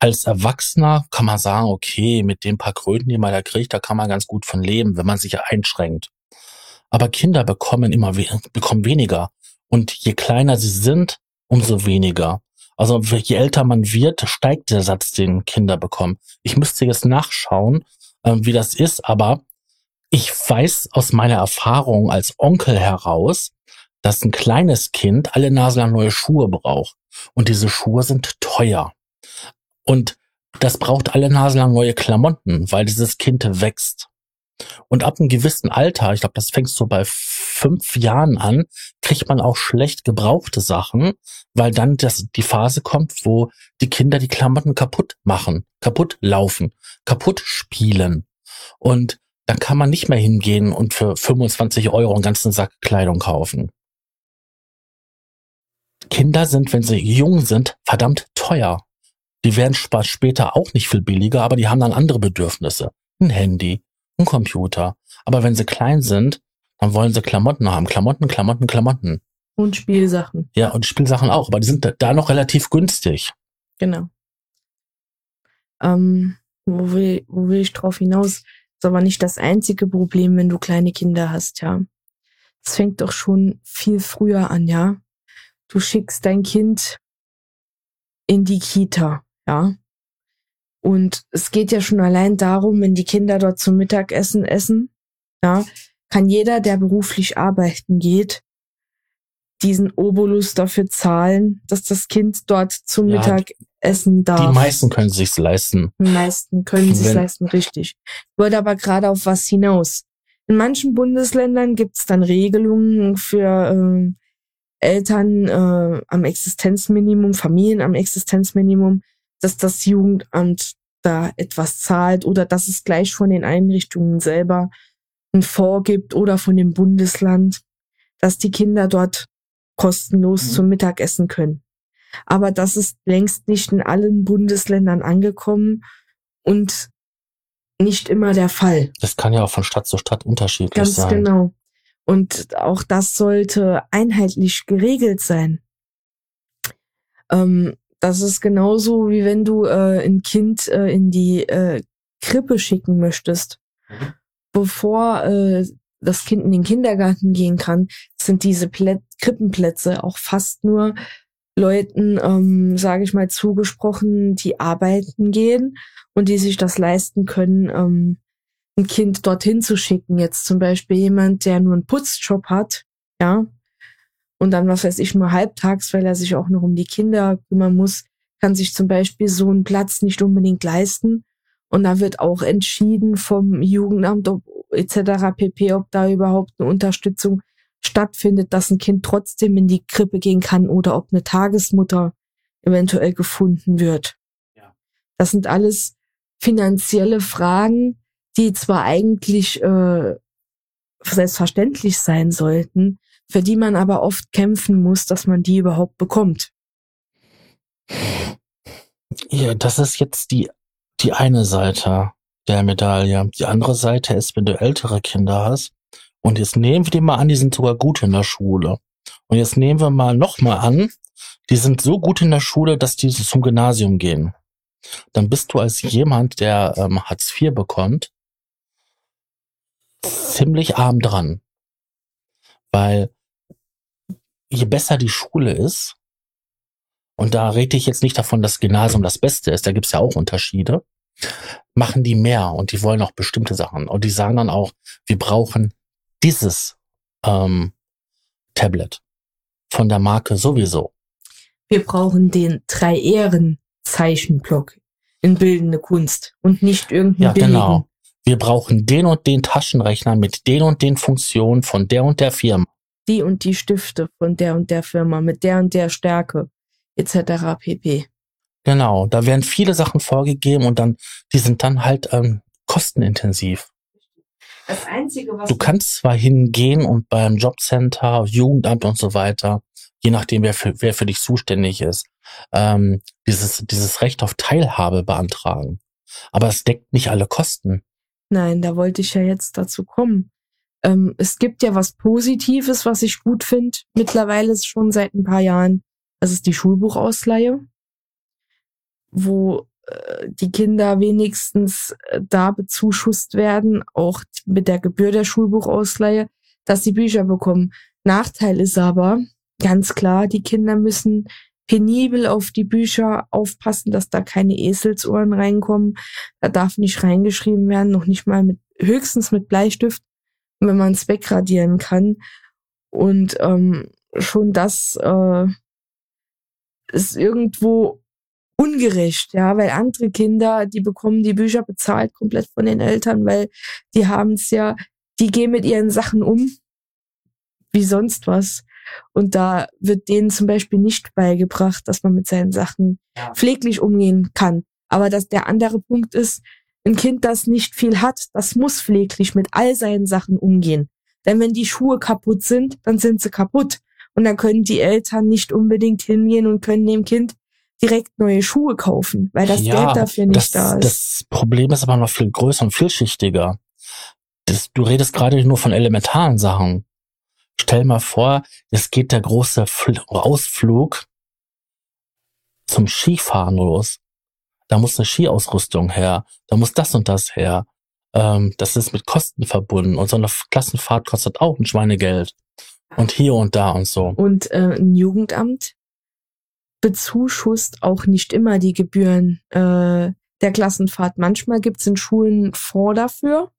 als Erwachsener kann man sagen, okay, mit den paar Kröten, die man da kriegt, da kann man ganz gut von leben, wenn man sich einschränkt. Aber Kinder bekommen immer we bekommen weniger. Und je kleiner sie sind, umso weniger. Also je älter man wird, steigt der Satz, den Kinder bekommen. Ich müsste jetzt nachschauen, äh, wie das ist, aber ich weiß aus meiner Erfahrung als Onkel heraus, dass ein kleines Kind alle Nase lang neue Schuhe braucht. Und diese Schuhe sind teuer. Und das braucht alle Nase lang neue Klamotten, weil dieses Kind wächst. Und ab einem gewissen Alter, ich glaube, das fängt so bei fünf Jahren an, kriegt man auch schlecht gebrauchte Sachen, weil dann das, die Phase kommt, wo die Kinder die Klamotten kaputt machen, kaputt laufen, kaputt spielen. Und dann kann man nicht mehr hingehen und für 25 Euro einen ganzen Sack Kleidung kaufen. Kinder sind, wenn sie jung sind, verdammt teuer. Die werden später auch nicht viel billiger, aber die haben dann andere Bedürfnisse. Ein Handy, ein Computer. Aber wenn sie klein sind, dann wollen sie Klamotten haben. Klamotten, Klamotten, Klamotten. Und Spielsachen. Ja, und Spielsachen auch, aber die sind da noch relativ günstig. Genau. Ähm, wo, will, wo will ich drauf hinaus? Ist aber nicht das einzige Problem, wenn du kleine Kinder hast, ja. Es fängt doch schon viel früher an, ja. Du schickst dein Kind in die Kita ja. Und es geht ja schon allein darum, wenn die Kinder dort zum Mittagessen essen, ja, kann jeder, der beruflich arbeiten geht, diesen Obolus dafür zahlen, dass das Kind dort zum ja, Mittagessen darf. Die meisten können sich's leisten. Die meisten können sich's leisten, richtig. Ich wollte aber gerade auf was hinaus. In manchen Bundesländern gibt's dann Regelungen für äh, Eltern äh, am Existenzminimum, Familien am Existenzminimum, dass das Jugendamt da etwas zahlt oder dass es gleich von den Einrichtungen selber ein Vorgibt oder von dem Bundesland, dass die Kinder dort kostenlos mhm. zum Mittagessen können. Aber das ist längst nicht in allen Bundesländern angekommen und nicht immer der Fall. Das kann ja auch von Stadt zu Stadt unterschiedlich Ganz sein. Ganz genau. Und auch das sollte einheitlich geregelt sein. Ähm, das ist genauso, wie wenn du äh, ein Kind äh, in die äh, Krippe schicken möchtest. Mhm. Bevor äh, das Kind in den Kindergarten gehen kann, sind diese Plä Krippenplätze auch fast nur Leuten, ähm, sage ich mal, zugesprochen, die arbeiten gehen und die sich das leisten können, ähm, ein Kind dorthin zu schicken. Jetzt zum Beispiel jemand, der nur einen Putzjob hat, ja, und dann, was weiß ich, nur halbtags, weil er sich auch noch um die Kinder kümmern muss, kann sich zum Beispiel so einen Platz nicht unbedingt leisten. Und da wird auch entschieden vom Jugendamt etc. pp, ob da überhaupt eine Unterstützung stattfindet, dass ein Kind trotzdem in die Krippe gehen kann oder ob eine Tagesmutter eventuell gefunden wird. Ja. Das sind alles finanzielle Fragen, die zwar eigentlich äh, selbstverständlich sein sollten, für die man aber oft kämpfen muss, dass man die überhaupt bekommt. Ja, das ist jetzt die, die eine Seite der Medaille. Die andere Seite ist, wenn du ältere Kinder hast, und jetzt nehmen wir die mal an, die sind sogar gut in der Schule. Und jetzt nehmen wir mal nochmal an, die sind so gut in der Schule, dass die zum Gymnasium gehen. Dann bist du als jemand, der ähm, Hartz IV bekommt, ziemlich arm dran. Weil je besser die Schule ist, und da rede ich jetzt nicht davon, dass Gymnasium das Beste ist, da gibt's ja auch Unterschiede, machen die mehr und die wollen auch bestimmte Sachen. Und die sagen dann auch, wir brauchen dieses ähm, Tablet. Von der Marke sowieso. Wir brauchen den drei Ehren Zeichenblock in bildende Kunst und nicht irgendeinen Ja, billigen. genau. Wir brauchen den und den Taschenrechner mit den und den Funktionen von der und der Firma. Die und die Stifte von der und der Firma mit der und der Stärke etc. pp. Genau, da werden viele Sachen vorgegeben und dann, die sind dann halt ähm, kostenintensiv. Das Einzige, was Du kannst zwar hingehen und beim Jobcenter, Jugendamt und so weiter, je nachdem, wer für, wer für dich zuständig ist, ähm, dieses, dieses Recht auf Teilhabe beantragen. Aber es deckt nicht alle Kosten. Nein, da wollte ich ja jetzt dazu kommen. Ähm, es gibt ja was Positives, was ich gut finde. Mittlerweile ist schon seit ein paar Jahren. Das ist die Schulbuchausleihe, wo äh, die Kinder wenigstens äh, da bezuschusst werden, auch mit der Gebühr der Schulbuchausleihe, dass sie Bücher bekommen. Nachteil ist aber ganz klar, die Kinder müssen penibel auf die Bücher aufpassen, dass da keine Eselsohren reinkommen. Da darf nicht reingeschrieben werden, noch nicht mal mit, höchstens mit Bleistift, wenn man es wegradieren kann. Und ähm, schon das äh, ist irgendwo ungerecht, ja, weil andere Kinder, die bekommen die Bücher bezahlt komplett von den Eltern, weil die haben es ja, die gehen mit ihren Sachen um, wie sonst was. Und da wird denen zum Beispiel nicht beigebracht, dass man mit seinen Sachen pfleglich umgehen kann. Aber dass der andere Punkt ist, ein Kind, das nicht viel hat, das muss pfleglich mit all seinen Sachen umgehen. Denn wenn die Schuhe kaputt sind, dann sind sie kaputt. Und dann können die Eltern nicht unbedingt hingehen und können dem Kind direkt neue Schuhe kaufen, weil das Ja, Geld dafür nicht das, da ist. Das Problem ist aber noch viel größer und vielschichtiger. Das, du redest gerade nur von elementaren Sachen. Stell mal vor, es geht der große Fl Ausflug zum Skifahren los. Da muss eine Skiausrüstung her. Da muss das und das her. Ähm, das ist mit Kosten verbunden. Und so eine Klassenfahrt kostet auch ein Schweinegeld. Und hier und da und so. Und äh, ein Jugendamt bezuschusst auch nicht immer die Gebühren äh, der Klassenfahrt. Manchmal gibt es in Schulen Fonds dafür,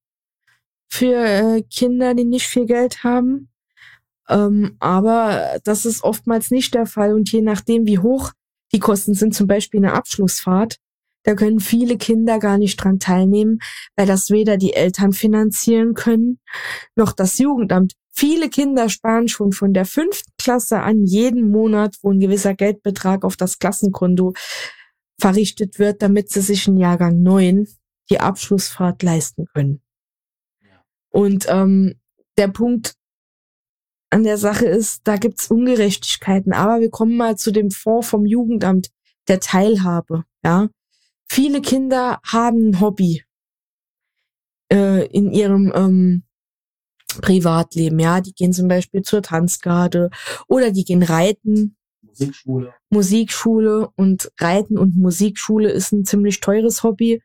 für äh, Kinder, die nicht viel Geld haben. Ähm, aber das ist oftmals nicht der Fall. Und je nachdem, wie hoch die Kosten sind, zum Beispiel eine Abschlussfahrt, da können viele Kinder gar nicht dran teilnehmen, weil das weder die Eltern finanzieren können, noch das Jugendamt. Viele Kinder sparen schon von der fünften Klasse an jeden Monat, wo ein gewisser Geldbetrag auf das Klassenkonto verrichtet wird, damit sie sich in Jahrgang 9 die Abschlussfahrt leisten können. Und ähm, der Punkt an der Sache ist, da gibt's Ungerechtigkeiten. Aber wir kommen mal zu dem Fonds vom Jugendamt der Teilhabe. Ja, viele Kinder haben ein Hobby äh, in ihrem ähm, Privatleben. Ja, die gehen zum Beispiel zur Tanzgarde oder die gehen reiten. Musikschule. Musikschule und Reiten und Musikschule ist ein ziemlich teures Hobby,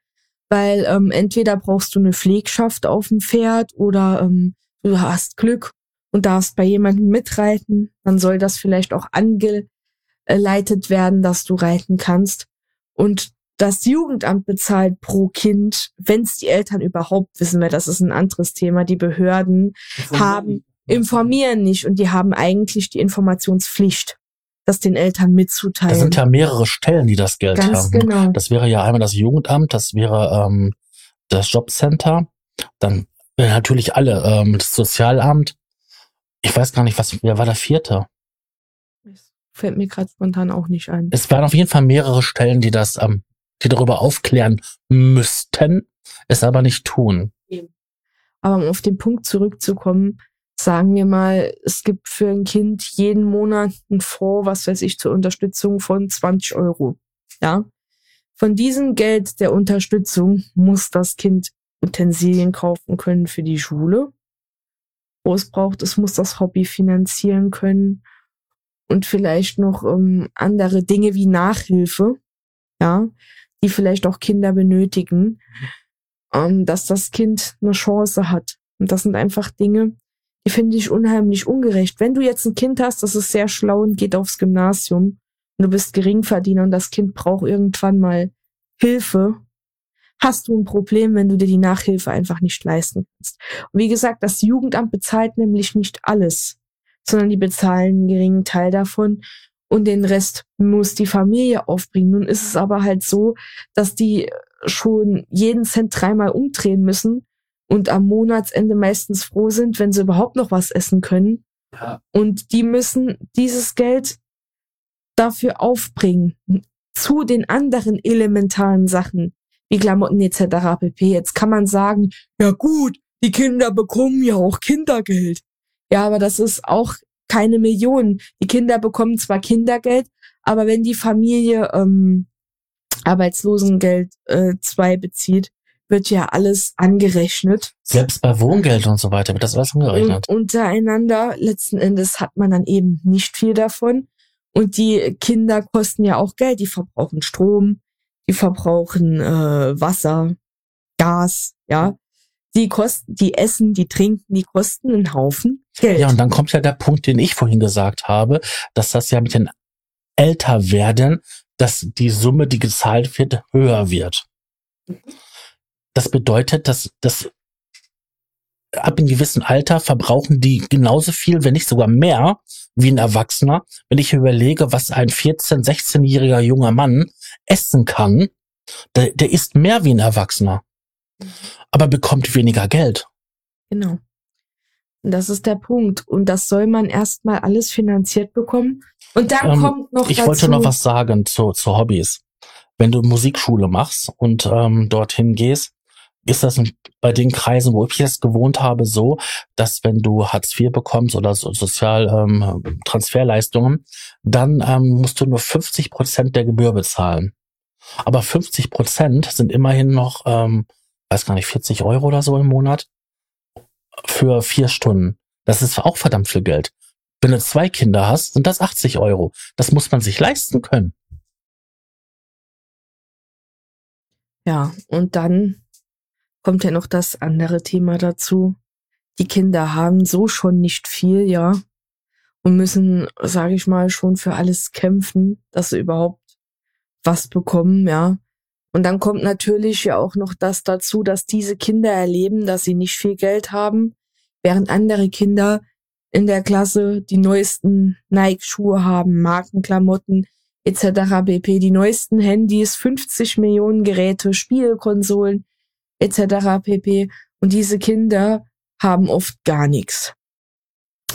weil ähm, entweder brauchst du eine Pflegschaft auf dem Pferd oder ähm, du hast Glück und darfst bei jemandem mitreiten. Dann soll das vielleicht auch angeleitet werden, dass du reiten kannst. Und das Jugendamt bezahlt pro Kind, wenn es die Eltern überhaupt wissen, weil das ist ein anderes Thema. Die Behörden haben informieren nicht und die haben eigentlich die Informationspflicht, das den Eltern Da mitzuteilen. sind ja mehrere Stellen, die das Geld Ganz haben. genau. Das wäre ja einmal das Jugendamt, das wäre ähm, das Jobcenter, dann äh, natürlich alle, ähm, das Sozialamt. Ich weiß gar nicht, was, wer war der vierte? Fällt mir gerade spontan auch nicht ein. Es waren auf jeden Fall mehrere Stellen, die das, ähm, die darüber aufklären müssten, es aber nicht tun. Aber um auf den Punkt zurückzukommen, sagen wir mal, es gibt für ein Kind jeden Monat einen Fonds, was weiß ich, zur Unterstützung von 20 Euro. Ja. Von diesem Geld der Unterstützung muss das Kind Utensilien kaufen können für die Schule, wo es braucht. Es muss das Hobby finanzieren können und vielleicht noch ähm, andere Dinge wie Nachhilfe, ja, die vielleicht auch Kinder benötigen, ähm, dass das Kind eine Chance hat. Und das sind einfach Dinge, die finde ich unheimlich ungerecht. Wenn du jetzt ein Kind hast, das ist sehr schlau und geht aufs Gymnasium und du bist Geringverdiener und das Kind braucht irgendwann mal Hilfe, hast du ein Problem, wenn du dir die Nachhilfe einfach nicht leisten kannst. Und wie gesagt, das Jugendamt bezahlt nämlich nicht alles, sondern die bezahlen einen geringen Teil davon und den Rest muss die Familie aufbringen. Nun ist es aber halt so, dass die schon jeden Cent dreimal umdrehen müssen und am Monatsende meistens froh sind, wenn sie überhaupt noch was essen können. Ja. Und die müssen dieses Geld dafür aufbringen zu den anderen elementaren Sachen wie Klamotten etc. pp. Jetzt kann man sagen, ja gut, die Kinder bekommen ja auch Kindergeld. Ja, aber das ist auch keine Million. Die Kinder bekommen zwar Kindergeld, aber wenn die Familie ähm, Arbeitslosengeld 2 äh, bezieht, wird ja alles angerechnet. Selbst bei Wohngeld und so weiter wird das alles angerechnet. Und untereinander, letzten Endes hat man dann eben nicht viel davon. Und die Kinder kosten ja auch Geld. Die verbrauchen Strom, die verbrauchen äh, Wasser, Gas, ja. Die kosten, die essen, die trinken, die kosten einen Haufen Geld. Ja, und dann kommt ja der Punkt, den ich vorhin gesagt habe, dass das ja mit den Älterwerden, dass die Summe, die gezahlt wird, höher wird. Das bedeutet, dass, dass ab einem gewissen Alter verbrauchen die genauso viel, wenn nicht sogar mehr, wie ein Erwachsener. Wenn ich überlege, was ein 14-, 16-jähriger junger Mann essen kann, der, der isst mehr wie ein Erwachsener, aber bekommt weniger Geld. Genau. Das ist der Punkt. Und das soll man erstmal alles finanziert bekommen. Und dann ähm, kommt noch. Ich dazu, wollte noch was sagen zu, zu Hobbys. Wenn du Musikschule machst und ähm, dorthin gehst, ist das bei den Kreisen, wo ich jetzt gewohnt habe, so, dass wenn du Hartz IV bekommst oder so Sozialtransferleistungen, ähm, dann ähm, musst du nur 50 Prozent der Gebühr bezahlen. Aber 50 Prozent sind immerhin noch, ähm, weiß gar nicht, 40 Euro oder so im Monat für vier Stunden. Das ist auch verdammt viel Geld. Wenn du zwei Kinder hast, sind das 80 Euro. Das muss man sich leisten können. Ja, und dann kommt ja noch das andere Thema dazu. Die Kinder haben so schon nicht viel, ja, und müssen, sage ich mal, schon für alles kämpfen, dass sie überhaupt was bekommen, ja. Und dann kommt natürlich ja auch noch das dazu, dass diese Kinder erleben, dass sie nicht viel Geld haben, während andere Kinder in der Klasse die neuesten Nike-Schuhe haben, Markenklamotten etc. bp, die neuesten Handys, 50 Millionen Geräte, Spielkonsolen etc. pp. Und diese Kinder haben oft gar nichts.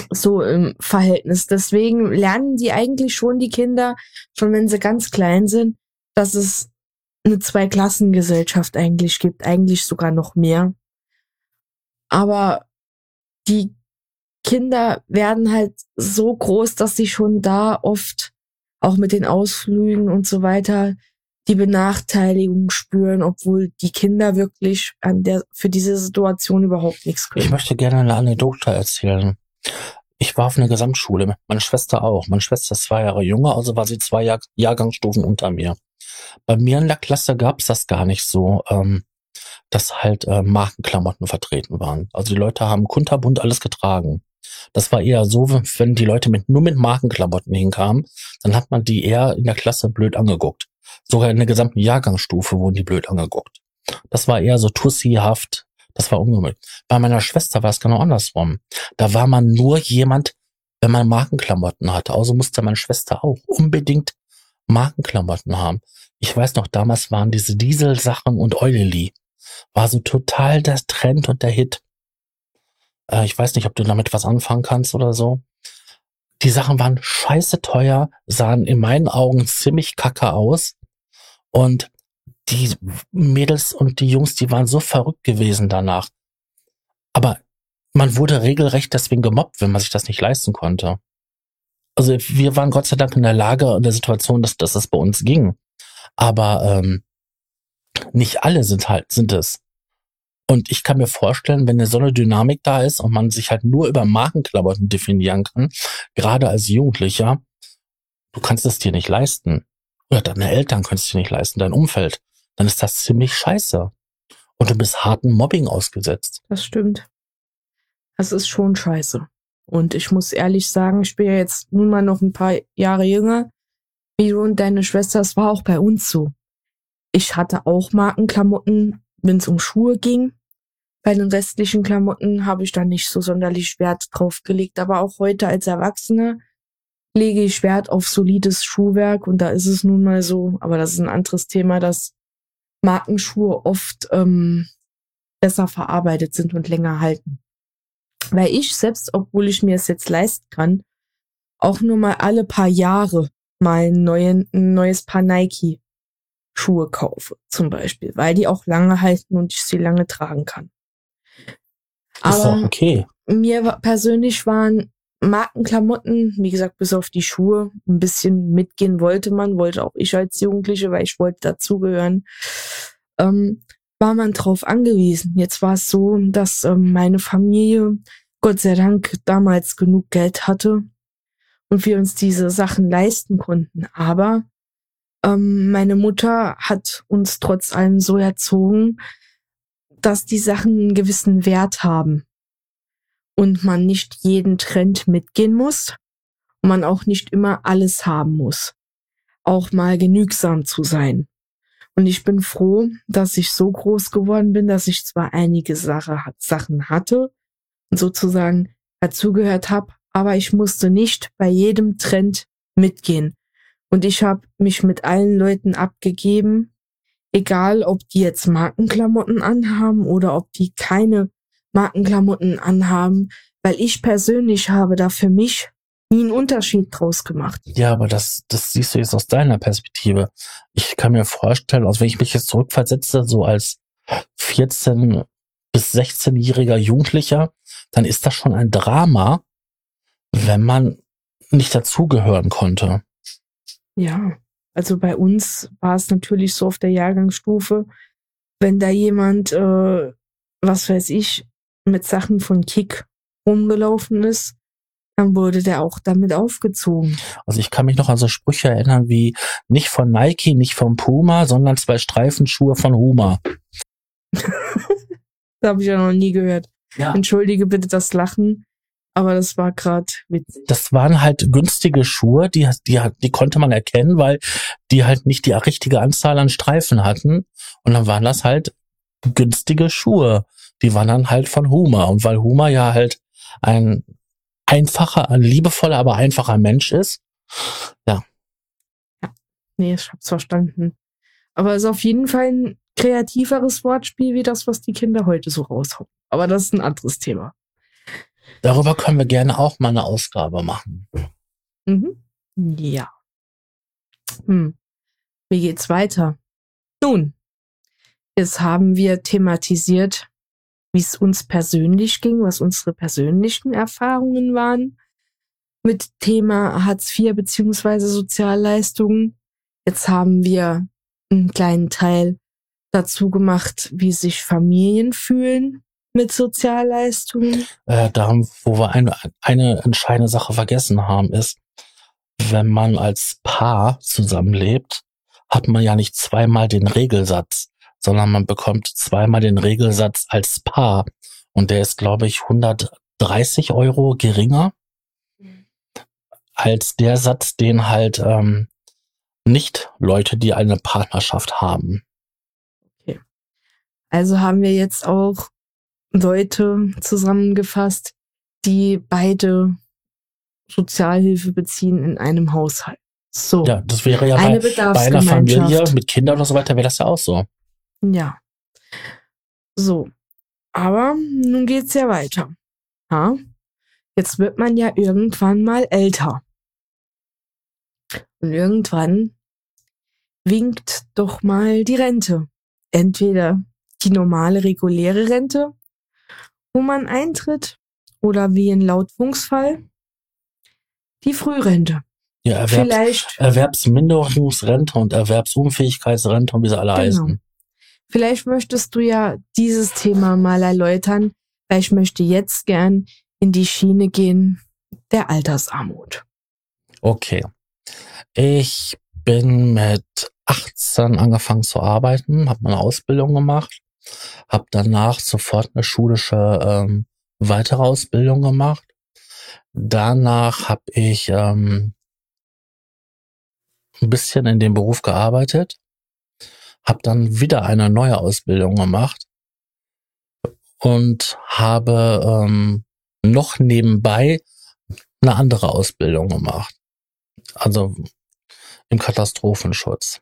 So im Verhältnis. Deswegen lernen die eigentlich schon die Kinder, schon wenn sie ganz klein sind, dass es eine Zweiklassengesellschaft eigentlich gibt, eigentlich sogar noch mehr. Aber die Kinder werden halt so groß, dass sie schon da oft auch mit den Ausflügen und so weiter die Benachteiligung spüren, obwohl die Kinder wirklich an der, für diese Situation überhaupt nichts können. Ich möchte gerne eine Anekdote erzählen. Ich war auf einer Gesamtschule, meine Schwester auch. Meine Schwester ist zwei Jahre jünger, also war sie zwei Jahr Jahrgangsstufen unter mir. Bei mir in der Klasse gab es das gar nicht so, ähm, dass halt äh, Markenklamotten vertreten waren. Also die Leute haben kunterbunt alles getragen. Das war eher so, wenn die Leute mit, nur mit Markenklamotten hinkamen, dann hat man die eher in der Klasse blöd angeguckt. Sogar in der gesamten Jahrgangsstufe wurden die blöd angeguckt. Das war eher so tussihaft. Das war ungewöhnlich. Bei meiner Schwester war es genau andersrum. Da war man nur jemand, wenn man Markenklamotten hatte. Also musste meine Schwester auch unbedingt Markenklamotten haben. Ich weiß noch, damals waren diese Dieselsachen und Euleli. War so total der Trend und der Hit. Äh, ich weiß nicht, ob du damit was anfangen kannst oder so. Die Sachen waren scheiße teuer, sahen in meinen Augen ziemlich kacke aus. Und die Mädels und die Jungs, die waren so verrückt gewesen danach. Aber man wurde regelrecht deswegen gemobbt, wenn man sich das nicht leisten konnte. Also wir waren Gott sei Dank in der Lage der Situation, dass, dass das bei uns ging. Aber ähm, nicht alle sind halt, sind es. Und ich kann mir vorstellen, wenn eine so eine Dynamik da ist und man sich halt nur über Markenklamotten definieren kann, gerade als Jugendlicher, du kannst es dir nicht leisten. Oder deine Eltern können es dir nicht leisten, dein Umfeld. Dann ist das ziemlich scheiße. Und du bist harten Mobbing ausgesetzt. Das stimmt. Das ist schon scheiße. Und ich muss ehrlich sagen, ich bin ja jetzt nun mal noch ein paar Jahre jünger wie du und deine Schwester. Es war auch bei uns so. ich hatte auch Markenklamotten, wenn es um Schuhe ging. Bei den restlichen Klamotten habe ich da nicht so sonderlich Wert drauf gelegt. Aber auch heute als Erwachsener lege ich Wert auf solides Schuhwerk und da ist es nun mal so, aber das ist ein anderes Thema, dass Markenschuhe oft ähm, besser verarbeitet sind und länger halten. Weil ich selbst, obwohl ich mir es jetzt leisten kann, auch nur mal alle paar Jahre mal ein, neuen, ein neues Paar Nike Schuhe kaufe, zum Beispiel, weil die auch lange halten und ich sie lange tragen kann. Aber ist okay. Mir persönlich waren Markenklamotten, wie gesagt, bis auf die Schuhe, ein bisschen mitgehen wollte man, wollte auch ich als Jugendliche, weil ich wollte dazugehören, ähm, war man drauf angewiesen. Jetzt war es so, dass ähm, meine Familie Gott sei Dank damals genug Geld hatte und wir uns diese Sachen leisten konnten. Aber ähm, meine Mutter hat uns trotz allem so erzogen, dass die Sachen einen gewissen Wert haben und man nicht jeden Trend mitgehen muss und man auch nicht immer alles haben muss. Auch mal genügsam zu sein. Und ich bin froh, dass ich so groß geworden bin, dass ich zwar einige Sache, Sachen hatte und sozusagen dazugehört habe, aber ich musste nicht bei jedem Trend mitgehen. Und ich habe mich mit allen Leuten abgegeben, egal ob die jetzt Markenklamotten anhaben oder ob die keine Markenklamotten anhaben, weil ich persönlich habe da für mich nie einen Unterschied draus gemacht. Ja, aber das, das siehst du jetzt aus deiner Perspektive. Ich kann mir vorstellen, also wenn ich mich jetzt zurückversetze, so als 14 bis 16-jähriger Jugendlicher, dann ist das schon ein Drama, wenn man nicht dazugehören konnte. Ja, also bei uns war es natürlich so auf der Jahrgangsstufe, wenn da jemand, äh, was weiß ich, mit Sachen von Kick rumgelaufen ist, dann wurde der auch damit aufgezogen. Also ich kann mich noch an so Sprüche erinnern wie nicht von Nike, nicht von Puma, sondern zwei Streifenschuhe von Huma. das habe ich ja noch nie gehört. Ja. Entschuldige bitte das Lachen, aber das war gerade witzig. Das waren halt günstige Schuhe, die, die, die konnte man erkennen, weil die halt nicht die richtige Anzahl an Streifen hatten. Und dann waren das halt günstige Schuhe. Die waren dann halt von Huma. Und weil Huma ja halt ein einfacher, ein liebevoller, aber einfacher Mensch ist. Ja. Ja, nee, ich hab's verstanden. Aber es ist auf jeden Fall ein kreativeres Wortspiel wie das, was die Kinder heute so raushauen. Aber das ist ein anderes Thema. Darüber können wir gerne auch mal eine Ausgabe machen. Mhm. Ja. Hm. Wie geht's weiter? Nun, jetzt haben wir thematisiert, wie es uns persönlich ging, was unsere persönlichen Erfahrungen waren mit Thema Hartz IV beziehungsweise Sozialleistungen. Jetzt haben wir einen kleinen Teil dazu gemacht, wie sich Familien fühlen mit Sozialleistungen. Äh, da, wo wir eine, eine entscheidende Sache vergessen haben, ist, wenn man als Paar zusammenlebt, hat man ja nicht zweimal den Regelsatz sondern man bekommt zweimal den Regelsatz als Paar. Und der ist, glaube ich, 130 Euro geringer als der Satz, den halt ähm, nicht Leute, die eine Partnerschaft haben. Okay. Also haben wir jetzt auch Leute zusammengefasst, die beide Sozialhilfe beziehen in einem Haushalt. So. Ja, das wäre ja bei, bei einer Familie mit Kindern oder so weiter, wäre das ja auch so. Ja. So. Aber nun geht's ja weiter. Ha? Jetzt wird man ja irgendwann mal älter. Und irgendwann winkt doch mal die Rente. Entweder die normale reguläre Rente, wo man eintritt, oder wie in Lautwungsfall die Frührente. Ja, Erwerbs Vielleicht, Erwerbsminderungsrente und Erwerbsunfähigkeitsrente und wie sie alle genau. heißen. Vielleicht möchtest du ja dieses Thema mal erläutern, weil ich möchte jetzt gern in die Schiene gehen der Altersarmut. Okay. Ich bin mit 18 angefangen zu arbeiten, habe meine Ausbildung gemacht, habe danach sofort eine schulische ähm, weitere Ausbildung gemacht. Danach habe ich ähm, ein bisschen in dem Beruf gearbeitet, habe dann wieder eine neue Ausbildung gemacht und habe ähm, noch nebenbei eine andere Ausbildung gemacht. Also im Katastrophenschutz.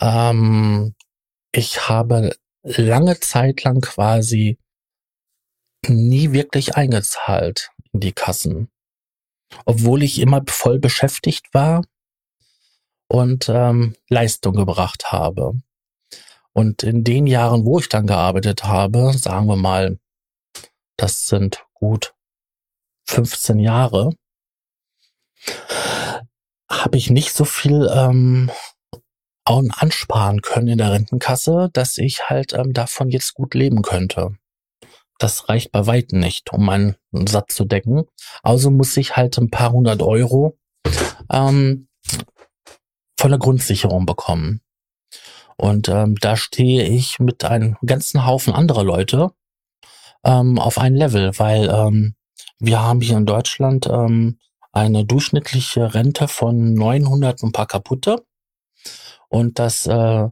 Ähm, ich habe lange Zeit lang quasi nie wirklich eingezahlt in die Kassen. Obwohl ich immer voll beschäftigt war und ähm, Leistung gebracht habe. Und in den Jahren, wo ich dann gearbeitet habe, sagen wir mal, das sind gut 15 Jahre, habe ich nicht so viel ähm, ansparen können in der Rentenkasse, dass ich halt ähm, davon jetzt gut leben könnte. Das reicht bei weitem nicht, um meinen Satz zu decken. Also muss ich halt ein paar hundert Euro ähm, von der Grundsicherung bekommen. Und ähm, da stehe ich mit einem ganzen Haufen anderer Leute ähm, auf ein Level, weil ähm, wir haben hier in Deutschland ähm, eine durchschnittliche Rente von 900 und ein paar kaputte. Und das äh,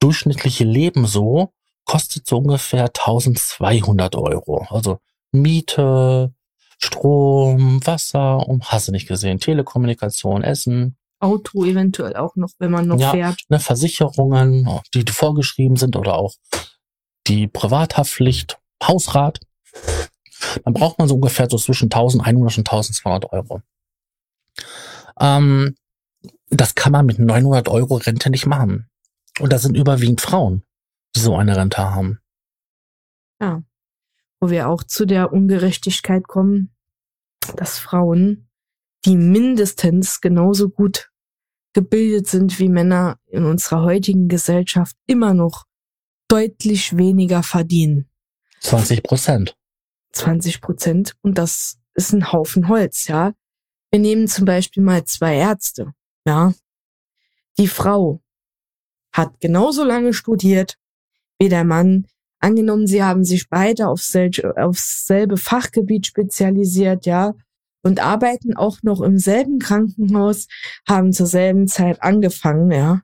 durchschnittliche Leben so kostet so ungefähr 1200 Euro. Also Miete, Strom, Wasser und hast du nicht gesehen, Telekommunikation, Essen. Auto eventuell auch noch, wenn man noch ja, fährt. Ne, Versicherungen, die vorgeschrieben sind oder auch die Privathaftpflicht, Hausrat. Dann braucht man so ungefähr so zwischen 1100 und 1200 Euro. Ähm, das kann man mit 900 Euro Rente nicht machen. Und das sind überwiegend Frauen, die so eine Rente haben. Ja. Wo wir auch zu der Ungerechtigkeit kommen, dass Frauen, die mindestens genauso gut gebildet sind wie Männer in unserer heutigen Gesellschaft, immer noch deutlich weniger verdienen. 20 Prozent. 20 Prozent. Und das ist ein Haufen Holz, ja. Wir nehmen zum Beispiel mal zwei Ärzte. Ja. Die Frau hat genauso lange studiert wie der Mann. Angenommen, sie haben sich beide auf aufs selbe Fachgebiet spezialisiert, ja, und arbeiten auch noch im selben Krankenhaus, haben zur selben Zeit angefangen, ja.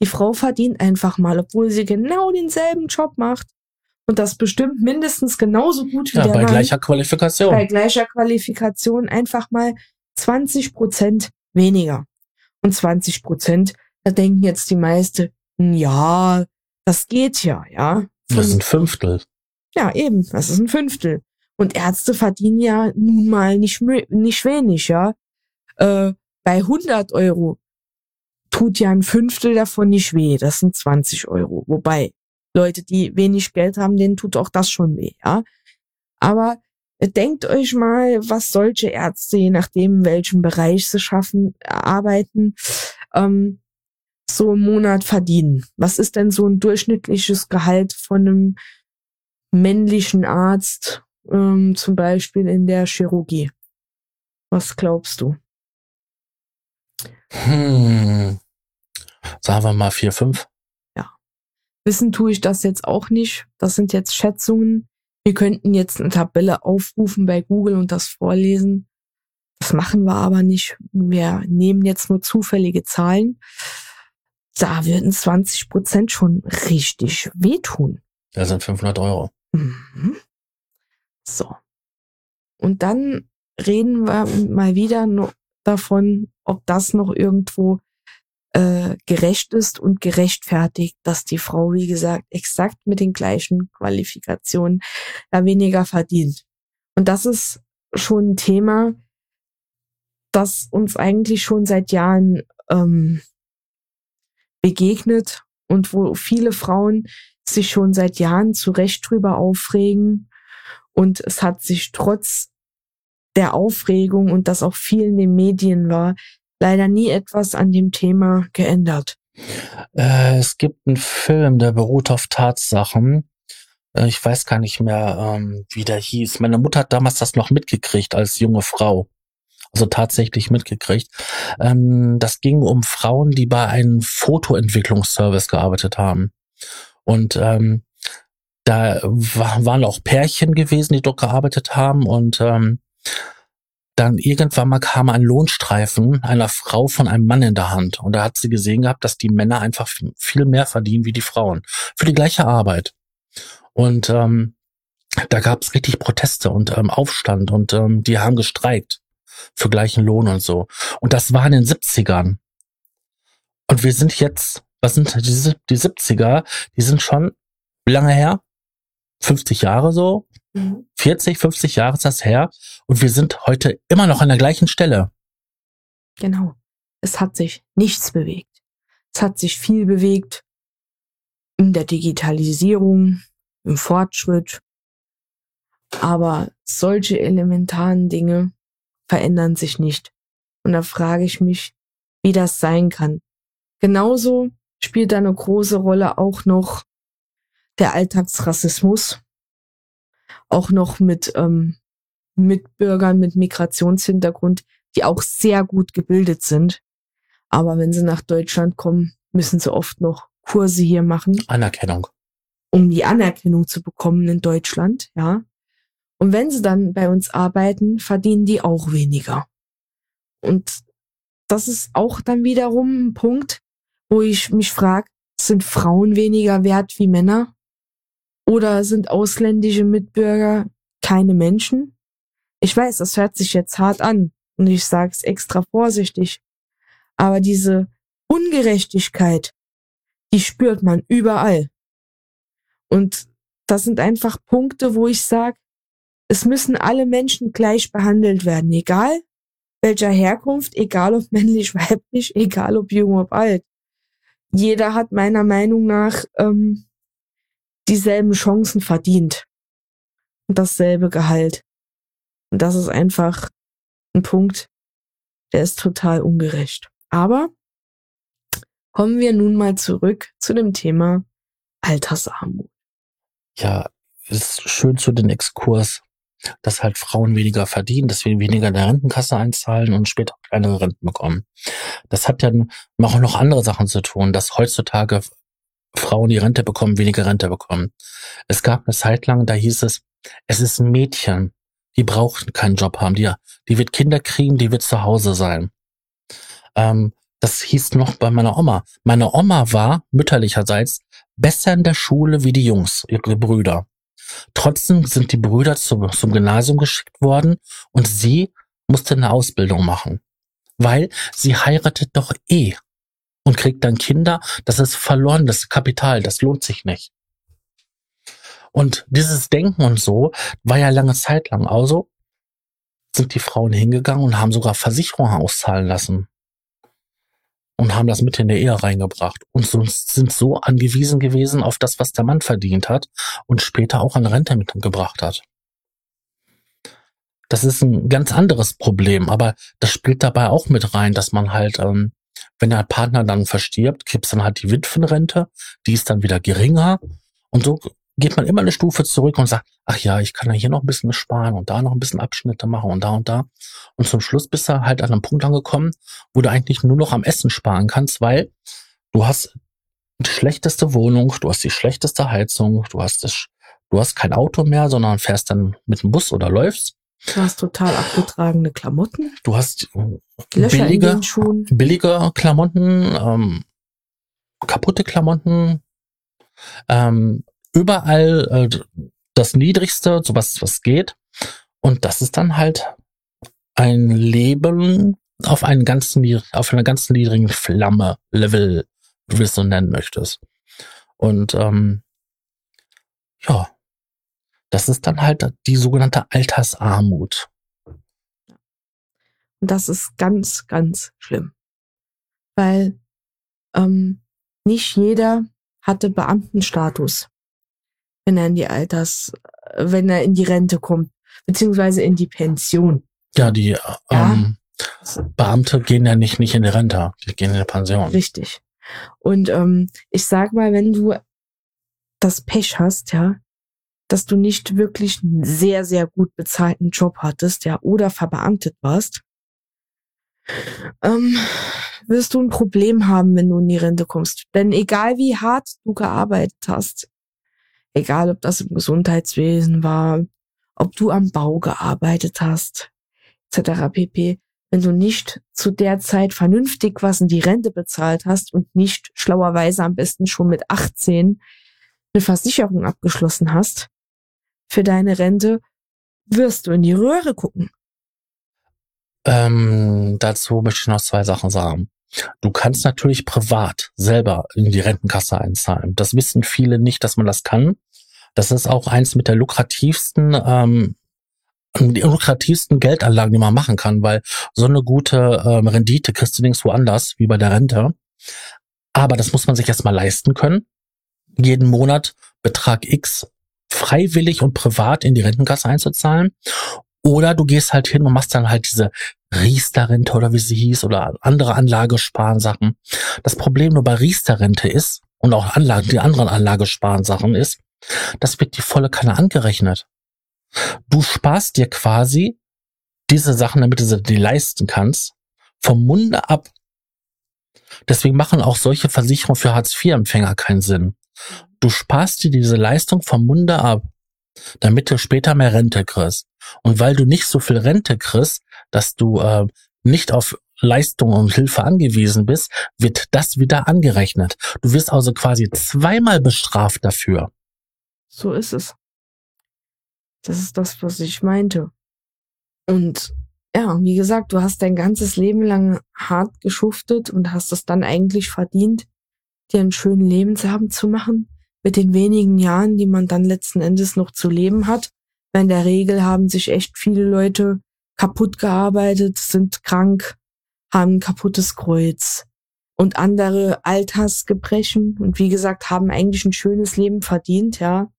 Die Frau verdient einfach mal, obwohl sie genau denselben Job macht. Und das bestimmt mindestens genauso gut wie ja, der bei Mann. Gleicher Qualifikation. Bei gleicher Qualifikation einfach mal 20 Prozent weniger. Und 20 Prozent, da denken jetzt die meisten, ja, das geht ja, ja. Von, das ist ein Fünftel. Ja, eben, das ist ein Fünftel. Und Ärzte verdienen ja nun mal nicht, nicht wenig, ja. Äh, bei 100 Euro tut ja ein Fünftel davon nicht weh. Das sind 20 Euro. Wobei Leute, die wenig Geld haben, denen tut auch das schon weh, ja. Aber Denkt euch mal, was solche Ärzte, je nachdem, in welchem Bereich sie schaffen, arbeiten, ähm, so im Monat verdienen. Was ist denn so ein durchschnittliches Gehalt von einem männlichen Arzt, ähm, zum Beispiel in der Chirurgie? Was glaubst du? Hm. Sagen wir mal vier, fünf. Ja. Wissen tue ich das jetzt auch nicht. Das sind jetzt Schätzungen. Wir könnten jetzt eine Tabelle aufrufen bei Google und das vorlesen. Das machen wir aber nicht. Wir nehmen jetzt nur zufällige Zahlen. Da würden 20 Prozent schon richtig wehtun. Das sind 500 Euro. Mhm. So. Und dann reden wir mal wieder noch davon, ob das noch irgendwo äh, gerecht ist und gerechtfertigt, dass die Frau, wie gesagt, exakt mit den gleichen Qualifikationen da weniger verdient. Und das ist schon ein Thema, das uns eigentlich schon seit Jahren ähm, begegnet und wo viele Frauen sich schon seit Jahren zu Recht drüber aufregen. Und es hat sich trotz der Aufregung und das auch viel in den Medien war, leider nie etwas an dem Thema geändert. Äh, es gibt einen Film, der beruht auf Tatsachen. Äh, ich weiß gar nicht mehr, ähm, wie der hieß. Meine Mutter hat damals das noch mitgekriegt als junge Frau. Also tatsächlich mitgekriegt. Ähm, das ging um Frauen, die bei einem Fotoentwicklungsservice gearbeitet haben. Und ähm, da waren auch Pärchen gewesen, die dort gearbeitet haben. Und ähm, dann irgendwann mal kam ein Lohnstreifen einer Frau von einem Mann in der Hand. Und da hat sie gesehen gehabt, dass die Männer einfach viel mehr verdienen wie die Frauen. Für die gleiche Arbeit. Und ähm, da gab es richtig Proteste und ähm, Aufstand und ähm, die haben gestreikt für gleichen Lohn und so. Und das war in den 70ern. Und wir sind jetzt, was sind diese, die 70er, die sind schon lange her? 50 Jahre so? 40, mhm. 50 Jahre ist das her und wir sind heute immer noch an der gleichen Stelle. Genau. Es hat sich nichts bewegt. Es hat sich viel bewegt in der Digitalisierung, im Fortschritt. Aber solche elementaren Dinge verändern sich nicht. Und da frage ich mich, wie das sein kann. Genauso spielt da eine große Rolle auch noch der Alltagsrassismus, auch noch mit ähm, Mitbürgern mit Migrationshintergrund, die auch sehr gut gebildet sind. Aber wenn sie nach Deutschland kommen, müssen sie oft noch Kurse hier machen. Anerkennung. Um die Anerkennung zu bekommen in Deutschland, ja. Und wenn sie dann bei uns arbeiten, verdienen die auch weniger. Und das ist auch dann wiederum ein Punkt, wo ich mich frage, sind Frauen weniger wert wie Männer? Oder sind ausländische Mitbürger keine Menschen? Ich weiß, das hört sich jetzt hart an und ich sage es extra vorsichtig. Aber diese Ungerechtigkeit, die spürt man überall. Und das sind einfach Punkte, wo ich sage, es müssen alle Menschen gleich behandelt werden, egal welcher Herkunft, egal ob männlich, weiblich, egal ob jung, ob alt. Jeder hat meiner Meinung nach ähm, dieselben Chancen verdient und dasselbe Gehalt. Und das ist einfach ein Punkt, der ist total ungerecht. Aber kommen wir nun mal zurück zu dem Thema Altersarmut. Ja, ist schön zu den Exkurs, dass halt Frauen weniger verdienen, dass wir weniger in der Rentenkasse einzahlen und später kleinere Renten bekommen. Das hat ja auch noch andere Sachen zu tun, dass heutzutage Frauen, die Rente bekommen, weniger Rente bekommen. Es gab eine Zeit lang, da hieß es, es ist ein Mädchen, die braucht keinen Job haben, die, die wird Kinder kriegen, die wird zu Hause sein. Ähm, das hieß noch bei meiner Oma. Meine Oma war mütterlicherseits besser in der Schule wie die Jungs, ihre Brüder. Trotzdem sind die Brüder zum, zum Gymnasium geschickt worden und sie musste eine Ausbildung machen, weil sie heiratet doch eh und kriegt dann Kinder, das ist verlorenes Kapital, das lohnt sich nicht. Und dieses Denken und so war ja lange Zeit lang. Also sind die Frauen hingegangen und haben sogar Versicherungen auszahlen lassen. Und haben das mit in der Ehe reingebracht. Und so, sind so angewiesen gewesen auf das, was der Mann verdient hat und später auch an Rente mitgebracht hat. Das ist ein ganz anderes Problem, aber das spielt dabei auch mit rein, dass man halt ähm, wenn der Partner dann verstirbt, gibt's dann halt die Witwenrente, die ist dann wieder geringer. Und so geht man immer eine Stufe zurück und sagt, ach ja, ich kann ja hier noch ein bisschen sparen und da noch ein bisschen Abschnitte machen und da und da. Und zum Schluss bist du halt an einem Punkt angekommen, wo du eigentlich nur noch am Essen sparen kannst, weil du hast die schlechteste Wohnung, du hast die schlechteste Heizung, du hast das, du hast kein Auto mehr, sondern fährst dann mit dem Bus oder läufst. Du hast total abgetragene Klamotten. Du hast billige, billige Klamotten, ähm, kaputte Klamotten, ähm, überall äh, das Niedrigste, so was, was geht. Und das ist dann halt ein Leben auf einen ganzen, auf einer ganz niedrigen Flamme, Level, wie du es so nennen möchtest. Und ähm, ja, das ist dann halt die sogenannte Altersarmut. Und das ist ganz, ganz schlimm. Weil ähm, nicht jeder hatte Beamtenstatus, wenn er in die Alters, wenn er in die Rente kommt, beziehungsweise in die Pension. Ja, die ähm, ja. Beamte gehen ja nicht, nicht in die Rente, die gehen in die Pension. Richtig. Und ähm, ich sag mal, wenn du das Pech hast, ja, dass du nicht wirklich einen sehr, sehr gut bezahlten Job hattest, ja, oder verbeamtet warst, ähm, wirst du ein Problem haben, wenn du in die Rente kommst. Denn egal wie hart du gearbeitet hast, egal ob das im Gesundheitswesen war, ob du am Bau gearbeitet hast, etc. pp. Wenn du nicht zu der Zeit vernünftig was in die Rente bezahlt hast und nicht schlauerweise am besten schon mit 18 eine Versicherung abgeschlossen hast für deine Rente, wirst du in die Röhre gucken. Ähm, dazu möchte ich noch zwei Sachen sagen. Du kannst natürlich privat selber in die Rentenkasse einzahlen. Das wissen viele nicht, dass man das kann. Das ist auch eins mit der lukrativsten, ähm, die lukrativsten Geldanlagen, die man machen kann, weil so eine gute ähm, Rendite kriegst du nirgendwo anders, wie bei der Rente. Aber das muss man sich erstmal leisten können. Jeden Monat Betrag X freiwillig und privat in die Rentenkasse einzuzahlen. Oder du gehst halt hin und machst dann halt diese Riester-Rente oder wie sie hieß oder andere Anlagesparensachen. Das Problem nur bei Riester-Rente ist und auch Anlagen, die anderen Anlagesparensachen ist, das wird die volle Kanne angerechnet. Du sparst dir quasi diese Sachen, damit du sie dir leisten kannst, vom Munde ab. Deswegen machen auch solche Versicherungen für Hartz-IV-Empfänger keinen Sinn. Du sparst dir diese Leistung vom Munde ab, damit du später mehr Rente kriegst. Und weil du nicht so viel Rente kriegst, dass du äh, nicht auf Leistung und Hilfe angewiesen bist, wird das wieder angerechnet. Du wirst also quasi zweimal bestraft dafür. So ist es. Das ist das, was ich meinte. Und ja, wie gesagt, du hast dein ganzes Leben lang hart geschuftet und hast es dann eigentlich verdient, dir einen schönen Lebensabend zu machen, mit den wenigen Jahren, die man dann letzten Endes noch zu leben hat. Weil in der Regel haben sich echt viele Leute kaputt gearbeitet, sind krank, haben ein kaputtes Kreuz und andere Altersgebrechen und wie gesagt, haben eigentlich ein schönes Leben verdient, ja.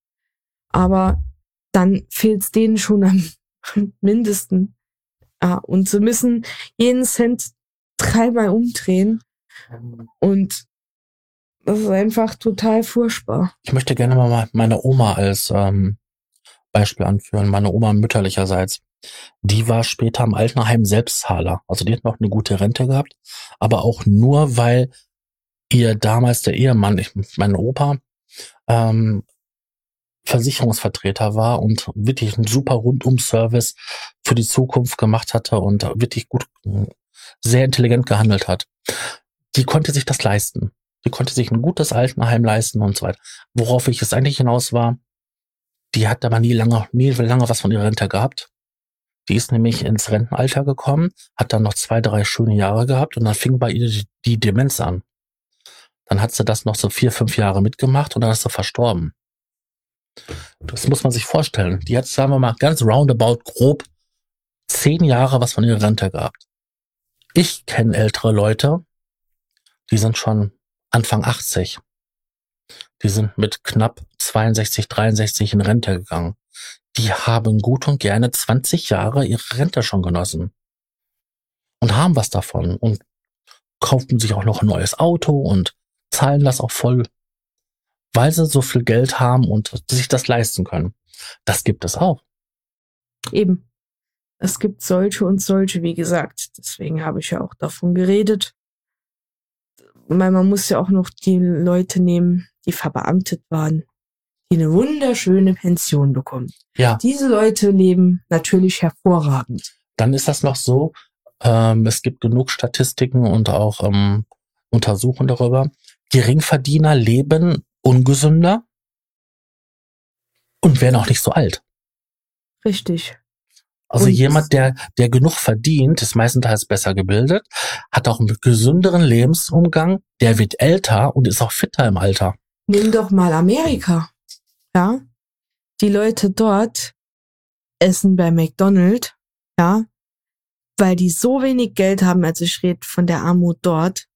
Aber dann fehlt es denen schon am mindesten. Ja, und sie müssen jeden Cent dreimal umdrehen. Und das ist einfach total furchtbar. Ich möchte gerne mal meine Oma als ähm, Beispiel anführen, meine Oma mütterlicherseits. Die war später im Altenheim Selbstzahler. Also die hat noch eine gute Rente gehabt, aber auch nur, weil ihr damals der Ehemann, ich, mein Opa, ähm, Versicherungsvertreter war und wirklich einen super Rundum-Service für die Zukunft gemacht hatte und wirklich gut, sehr intelligent gehandelt hat. Die konnte sich das leisten. Die konnte sich ein gutes Altenheim leisten und so weiter. Worauf ich es eigentlich hinaus war, die hat aber nie lange, nie lange was von ihrer Rente gehabt. Die ist nämlich ins Rentenalter gekommen, hat dann noch zwei, drei schöne Jahre gehabt und dann fing bei ihr die, die Demenz an. Dann hat sie das noch so vier, fünf Jahre mitgemacht und dann ist sie verstorben. Das muss man sich vorstellen. Die hat, sagen wir mal, ganz roundabout grob zehn Jahre was von ihrer Rente gehabt. Ich kenne ältere Leute, die sind schon Anfang 80. Die sind mit knapp 62, 63 in Rente gegangen. Die haben gut und gerne 20 Jahre ihre Rente schon genossen. Und haben was davon und kaufen sich auch noch ein neues Auto und zahlen das auch voll, weil sie so viel Geld haben und sich das leisten können. Das gibt es auch. Eben. Es gibt solche und solche, wie gesagt. Deswegen habe ich ja auch davon geredet. Weil man muss ja auch noch die Leute nehmen, die verbeamtet waren, die eine wunderschöne Pension bekommen. Ja. Diese Leute leben natürlich hervorragend. Dann ist das noch so, ähm, es gibt genug Statistiken und auch ähm, Untersuchungen darüber. Geringverdiener leben ungesünder und werden auch nicht so alt. Richtig. Also Und jemand, der, der genug verdient, ist meistenteils besser gebildet, hat auch einen gesünderen Lebensumgang, der wird älter und ist auch fitter im Alter. Nimm doch mal Amerika. Ja. Die Leute dort essen bei McDonald's, ja, weil die so wenig Geld haben, also ich rede von der Armut dort,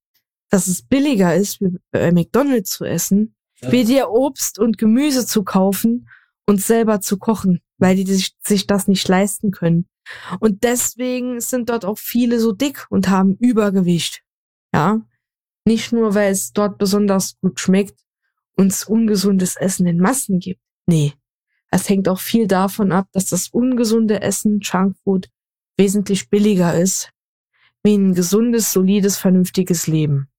dass es billiger ist, bei McDonald's zu essen, Ja. wie dir Obst und Gemüse zu kaufen und selber zu kochen, weil die sich, das nicht leisten können. Und deswegen sind dort auch viele so dick und haben Übergewicht. Ja. Nicht nur, weil es dort besonders gut schmeckt und es ungesundes Essen in Massen gibt. Nee. Es hängt auch viel davon ab, dass das ungesunde Essen, Junkfood, wesentlich billiger ist, wie ein gesundes, solides, vernünftiges Leben.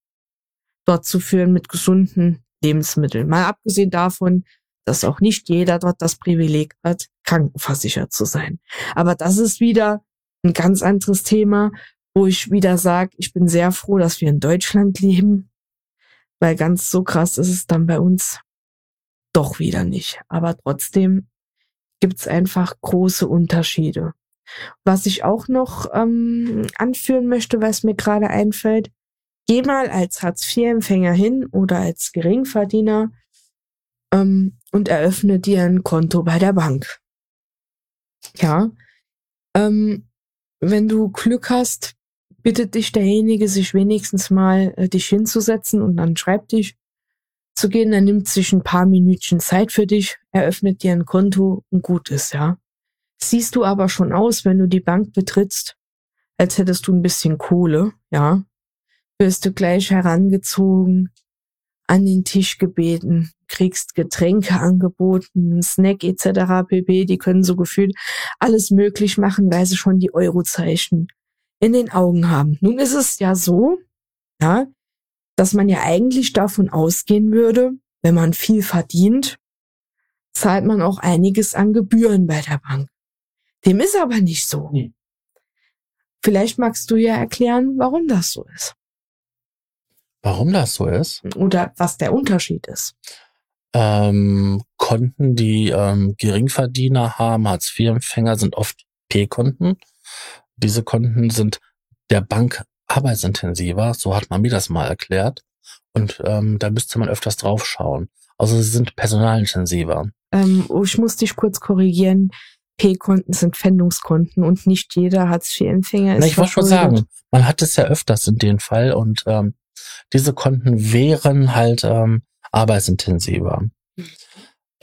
Dort zu führen mit gesunden Lebensmitteln. Mal abgesehen davon, dass auch nicht jeder dort das Privileg hat, krankenversichert zu sein. Aber das ist wieder ein ganz anderes Thema, wo ich wieder sage, ich bin sehr froh, dass wir in Deutschland leben, weil ganz so krass ist es dann bei uns doch wieder nicht. Aber trotzdem gibt's einfach große Unterschiede. Was ich auch noch ähm, anführen möchte, was mir gerade einfällt, geh mal als Hartz-IV-Empfänger hin oder als Geringverdiener ähm, und eröffne dir ein Konto bei der Bank. Ja, ähm, wenn du Glück hast, bittet dich derjenige, sich wenigstens mal äh, dich hinzusetzen und an den Schreibtisch zu gehen. Er nimmt sich ein paar Minütchen Zeit für dich, eröffnet dir ein Konto und gut ist, ja. Siehst du aber schon aus, wenn du die Bank betrittst, als hättest du ein bisschen Kohle, ja. Wirst du gleich herangezogen, an den Tisch gebeten, kriegst Getränke angeboten, Snack etc. pp. Die können so gefühlt alles möglich machen, weil sie schon die Eurozeichen in den Augen haben. Nun ist es ja so, ja, dass man ja eigentlich davon ausgehen würde, wenn man viel verdient, zahlt man auch einiges an Gebühren bei der Bank. Dem ist aber nicht so. Nee. Vielleicht magst du ja erklären, warum das so ist. Warum das so ist? Oder was der Unterschied ist. Ähm, Konten, die ähm, Geringverdiener haben, Hartz-IV-Empfänger, sind oft P-Konten. Diese Konten sind der Bank arbeitsintensiver, so hat man mir das mal erklärt. Und ähm, da müsste man öfters drauf schauen. Also sie sind personalintensiver. Ähm, oh, ich muss dich kurz korrigieren. P-Konten sind Pfändungskonten und nicht jeder Hartz-IV-Empfänger ist. Na, ich wollte schon sagen, man hat es ja öfters in dem Fall und ähm, diese Konten wären halt ähm, arbeitsintensiver.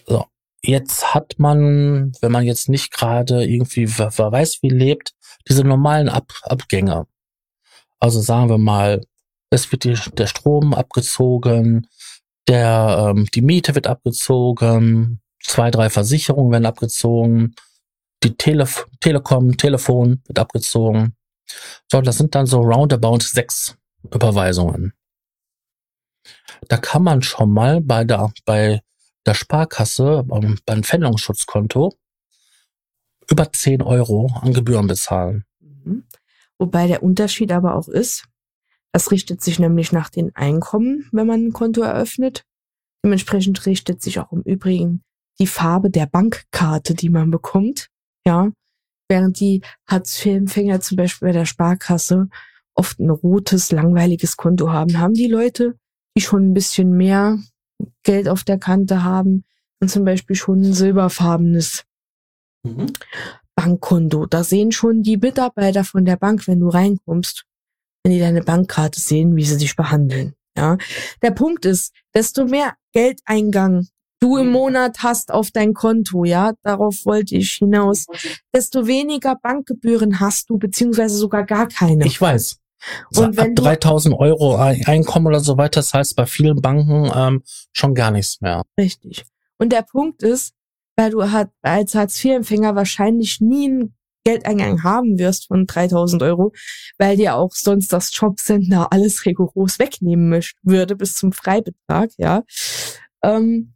So, jetzt hat man, wenn man jetzt nicht gerade irgendwie wer, weiß wie lebt, diese normalen Ab Abgänge. Also sagen wir mal, es wird die, der Strom abgezogen, der ähm, die Miete wird abgezogen, zwei, drei Versicherungen werden abgezogen, die Tele Telekom, Telefon wird abgezogen. So, das sind dann so roundabout sechs Überweisungen. Da kann man schon mal bei der, bei der Sparkasse, ähm, beim Pfändungsschutzkonto, über 10 Euro an Gebühren bezahlen. Mhm. Wobei der Unterschied aber auch ist, das richtet sich nämlich nach den Einkommen, wenn man ein Konto eröffnet. Dementsprechend richtet sich auch im Übrigen die Farbe der Bankkarte, die man bekommt. Ja, während die Hartz-IV-Empfänger zum Beispiel bei der Sparkasse oft ein rotes, langweiliges Konto haben, haben die Leute, die schon ein bisschen mehr Geld auf der Kante haben und zum Beispiel schon ein silberfarbenes mhm. Bankkonto. Da sehen schon die Mitarbeiter von der Bank, wenn du reinkommst, wenn die deine Bankkarte sehen, wie sie dich behandeln. Ja, der Punkt ist, desto mehr Geldeingang du im Monat hast auf dein Konto, ja, darauf wollte ich hinaus, desto weniger Bankgebühren hast du, beziehungsweise sogar gar keine. Ich weiß. Und wenn ab 3000 Euro Einkommen oder so weiter, das heißt bei vielen Banken ähm, schon gar nichts mehr. Richtig. Und der Punkt ist, weil du halt als Hartz-IV-Empfänger wahrscheinlich nie einen Geldeingang haben wirst von 3000 Euro, weil dir auch sonst das Jobcenter alles rigoros wegnehmen würde bis zum Freibetrag, ja, ähm,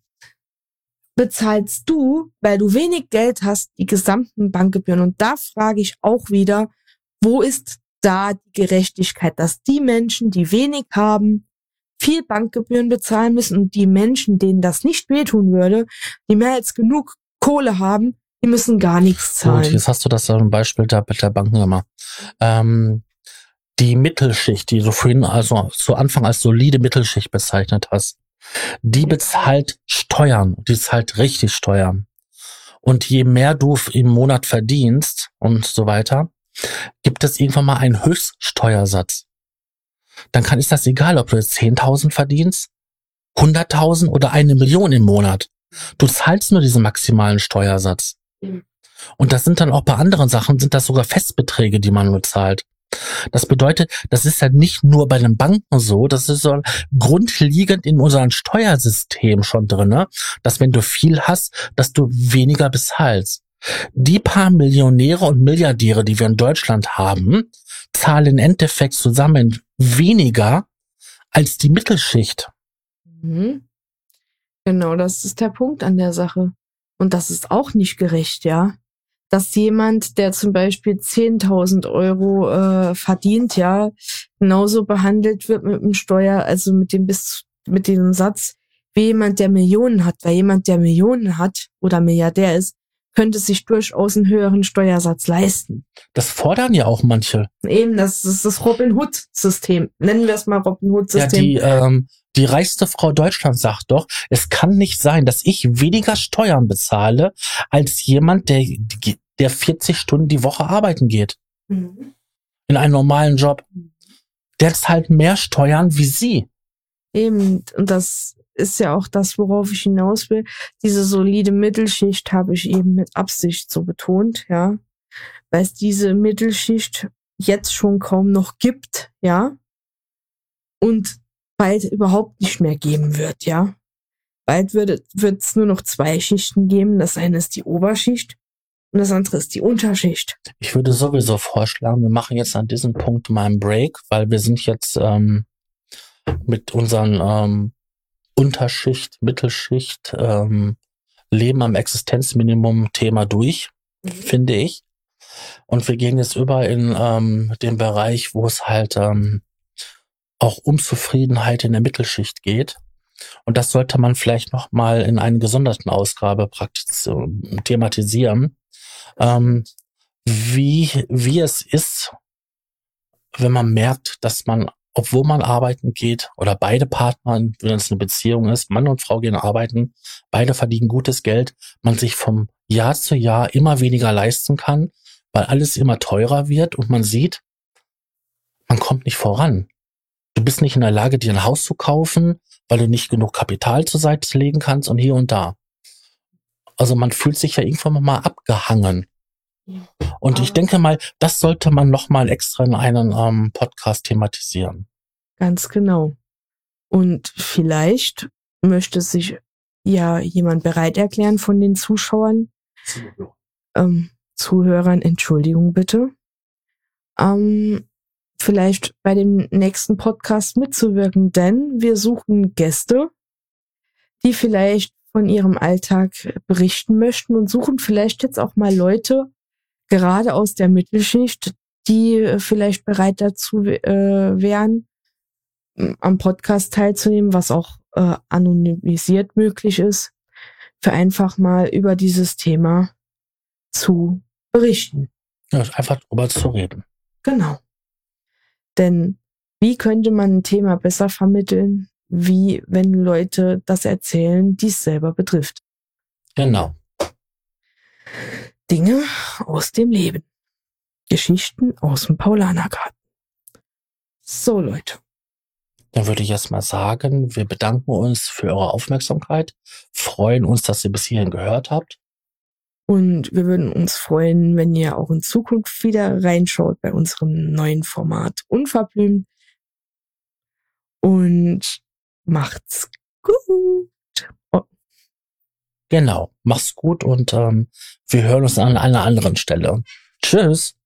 bezahlst du, weil du wenig Geld hast, die gesamten Bankgebühren. Und da frage ich auch wieder, wo ist da die Gerechtigkeit, dass die Menschen, die wenig haben, viel Bankgebühren bezahlen müssen und die Menschen, denen das nicht wehtun würde, die mehr als genug Kohle haben, die müssen gar nichts zahlen. Gut, jetzt hast du das zum Beispiel da mit der Banken gemacht. Ähm, die Mittelschicht, die du vorhin also zu Anfang als solide Mittelschicht bezeichnet hast, die bezahlt Steuern, die zahlt richtig Steuern. Und je mehr du im Monat verdienst und so weiter, gibt es irgendwann mal einen Höchststeuersatz. Dann kann ist das egal, ob du jetzt 10.000 verdienst, 100.000 oder eine Million im Monat. Du zahlst nur diesen maximalen Steuersatz. Und das sind dann auch bei anderen Sachen, sind das sogar Festbeträge, die man nur zahlt. Das bedeutet, das ist ja nicht nur bei den Banken so, das ist so grundlegend in unserem Steuersystem schon drinne, dass wenn du viel hast, dass du weniger bezahlst. Die paar Millionäre und Milliardäre, die wir in Deutschland haben, zahlen im Endeffekt zusammen weniger als die Mittelschicht. Mhm. Genau, das ist der Punkt an der Sache. Und das ist auch nicht gerecht, ja. dass jemand, der zum Beispiel 10.000 Euro äh, verdient, ja, genauso behandelt wird mit dem Steuer, also mit dem bis mit dem Satz, wie jemand, der Millionen hat. Weil jemand, der Millionen hat oder Milliardär ist, könnte sich durchaus einen höheren Steuersatz leisten. Das fordern ja auch manche. Eben, das ist das Robin Hood-System. Nennen wir es mal Robin Hood-System. Ja, die, ähm, die reichste Frau Deutschlands sagt doch, es kann nicht sein, dass ich weniger Steuern bezahle als jemand, der, der 40 Stunden die Woche arbeiten geht. Mhm. In einem normalen Job. Der zahlt mehr Steuern wie sie. Eben, und das ist ja auch das, worauf ich hinaus will. Diese solide Mittelschicht habe ich eben mit Absicht so betont, ja. Weil es diese Mittelschicht jetzt schon kaum noch gibt, ja. Und bald überhaupt nicht mehr geben wird, ja. Bald wird es nur noch zwei Schichten geben. Das eine ist die Oberschicht und das andere ist die Unterschicht. Ich würde sowieso vorschlagen, wir machen jetzt an diesem Punkt mal einen Break, weil wir sind jetzt ähm, mit unseren ähm, Unterschicht, Mittelschicht, ähm, Leben am Existenzminimum Thema durch, mhm. finde ich. Und wir gehen jetzt über in ähm, den Bereich, wo es halt ähm, auch um Zufriedenheit in der Mittelschicht geht. Und das sollte man vielleicht noch mal in einer gesonderten Ausgabe praktisch thematisieren, ähm, wie, wie es ist, wenn man merkt, dass man, obwohl man arbeiten geht oder beide Partner, wenn es eine Beziehung ist, Mann und Frau gehen arbeiten, beide verdienen gutes Geld, man sich vom Jahr zu Jahr immer weniger leisten kann, weil alles immer teurer wird und man sieht, man kommt nicht voran. Du bist nicht in der Lage, dir ein Haus zu kaufen, weil du nicht genug Kapital zur Seite legen kannst und hier und da. Also man fühlt sich ja irgendwann mal abgehangen. Und ich denke mal, das sollte man noch mal extra in einem ähm, Podcast thematisieren. Ganz genau. Und vielleicht möchte sich ja jemand bereit erklären von den Zuschauern, ähm, Zuhörern, Entschuldigung bitte, ähm, vielleicht bei dem nächsten Podcast mitzuwirken, denn wir suchen Gäste, die vielleicht von ihrem Alltag berichten möchten und suchen vielleicht jetzt auch mal Leute, gerade aus der Mittelschicht, die äh, vielleicht bereit dazu äh, wären, am Podcast teilzunehmen, was auch äh, anonymisiert möglich ist, für einfach mal über dieses Thema zu berichten. Ja, einfach drüber zu reden. Genau. Denn wie könnte man ein Thema besser vermitteln, wie wenn Leute das erzählen, die es selber betrifft? Genau. Dinge aus dem Leben. Geschichten aus dem Paulanergarten. So, Leute. Dann würde ich erst mal sagen, wir bedanken uns für eure Aufmerksamkeit, freuen uns, dass ihr bis hierhin gehört habt. Und wir würden uns freuen, wenn ihr auch in Zukunft wieder reinschaut bei unserem neuen Format Unverblümt. Und macht's gut. Genau, mach's gut und ähm, wir hören uns an einer anderen Stelle. Tschüss.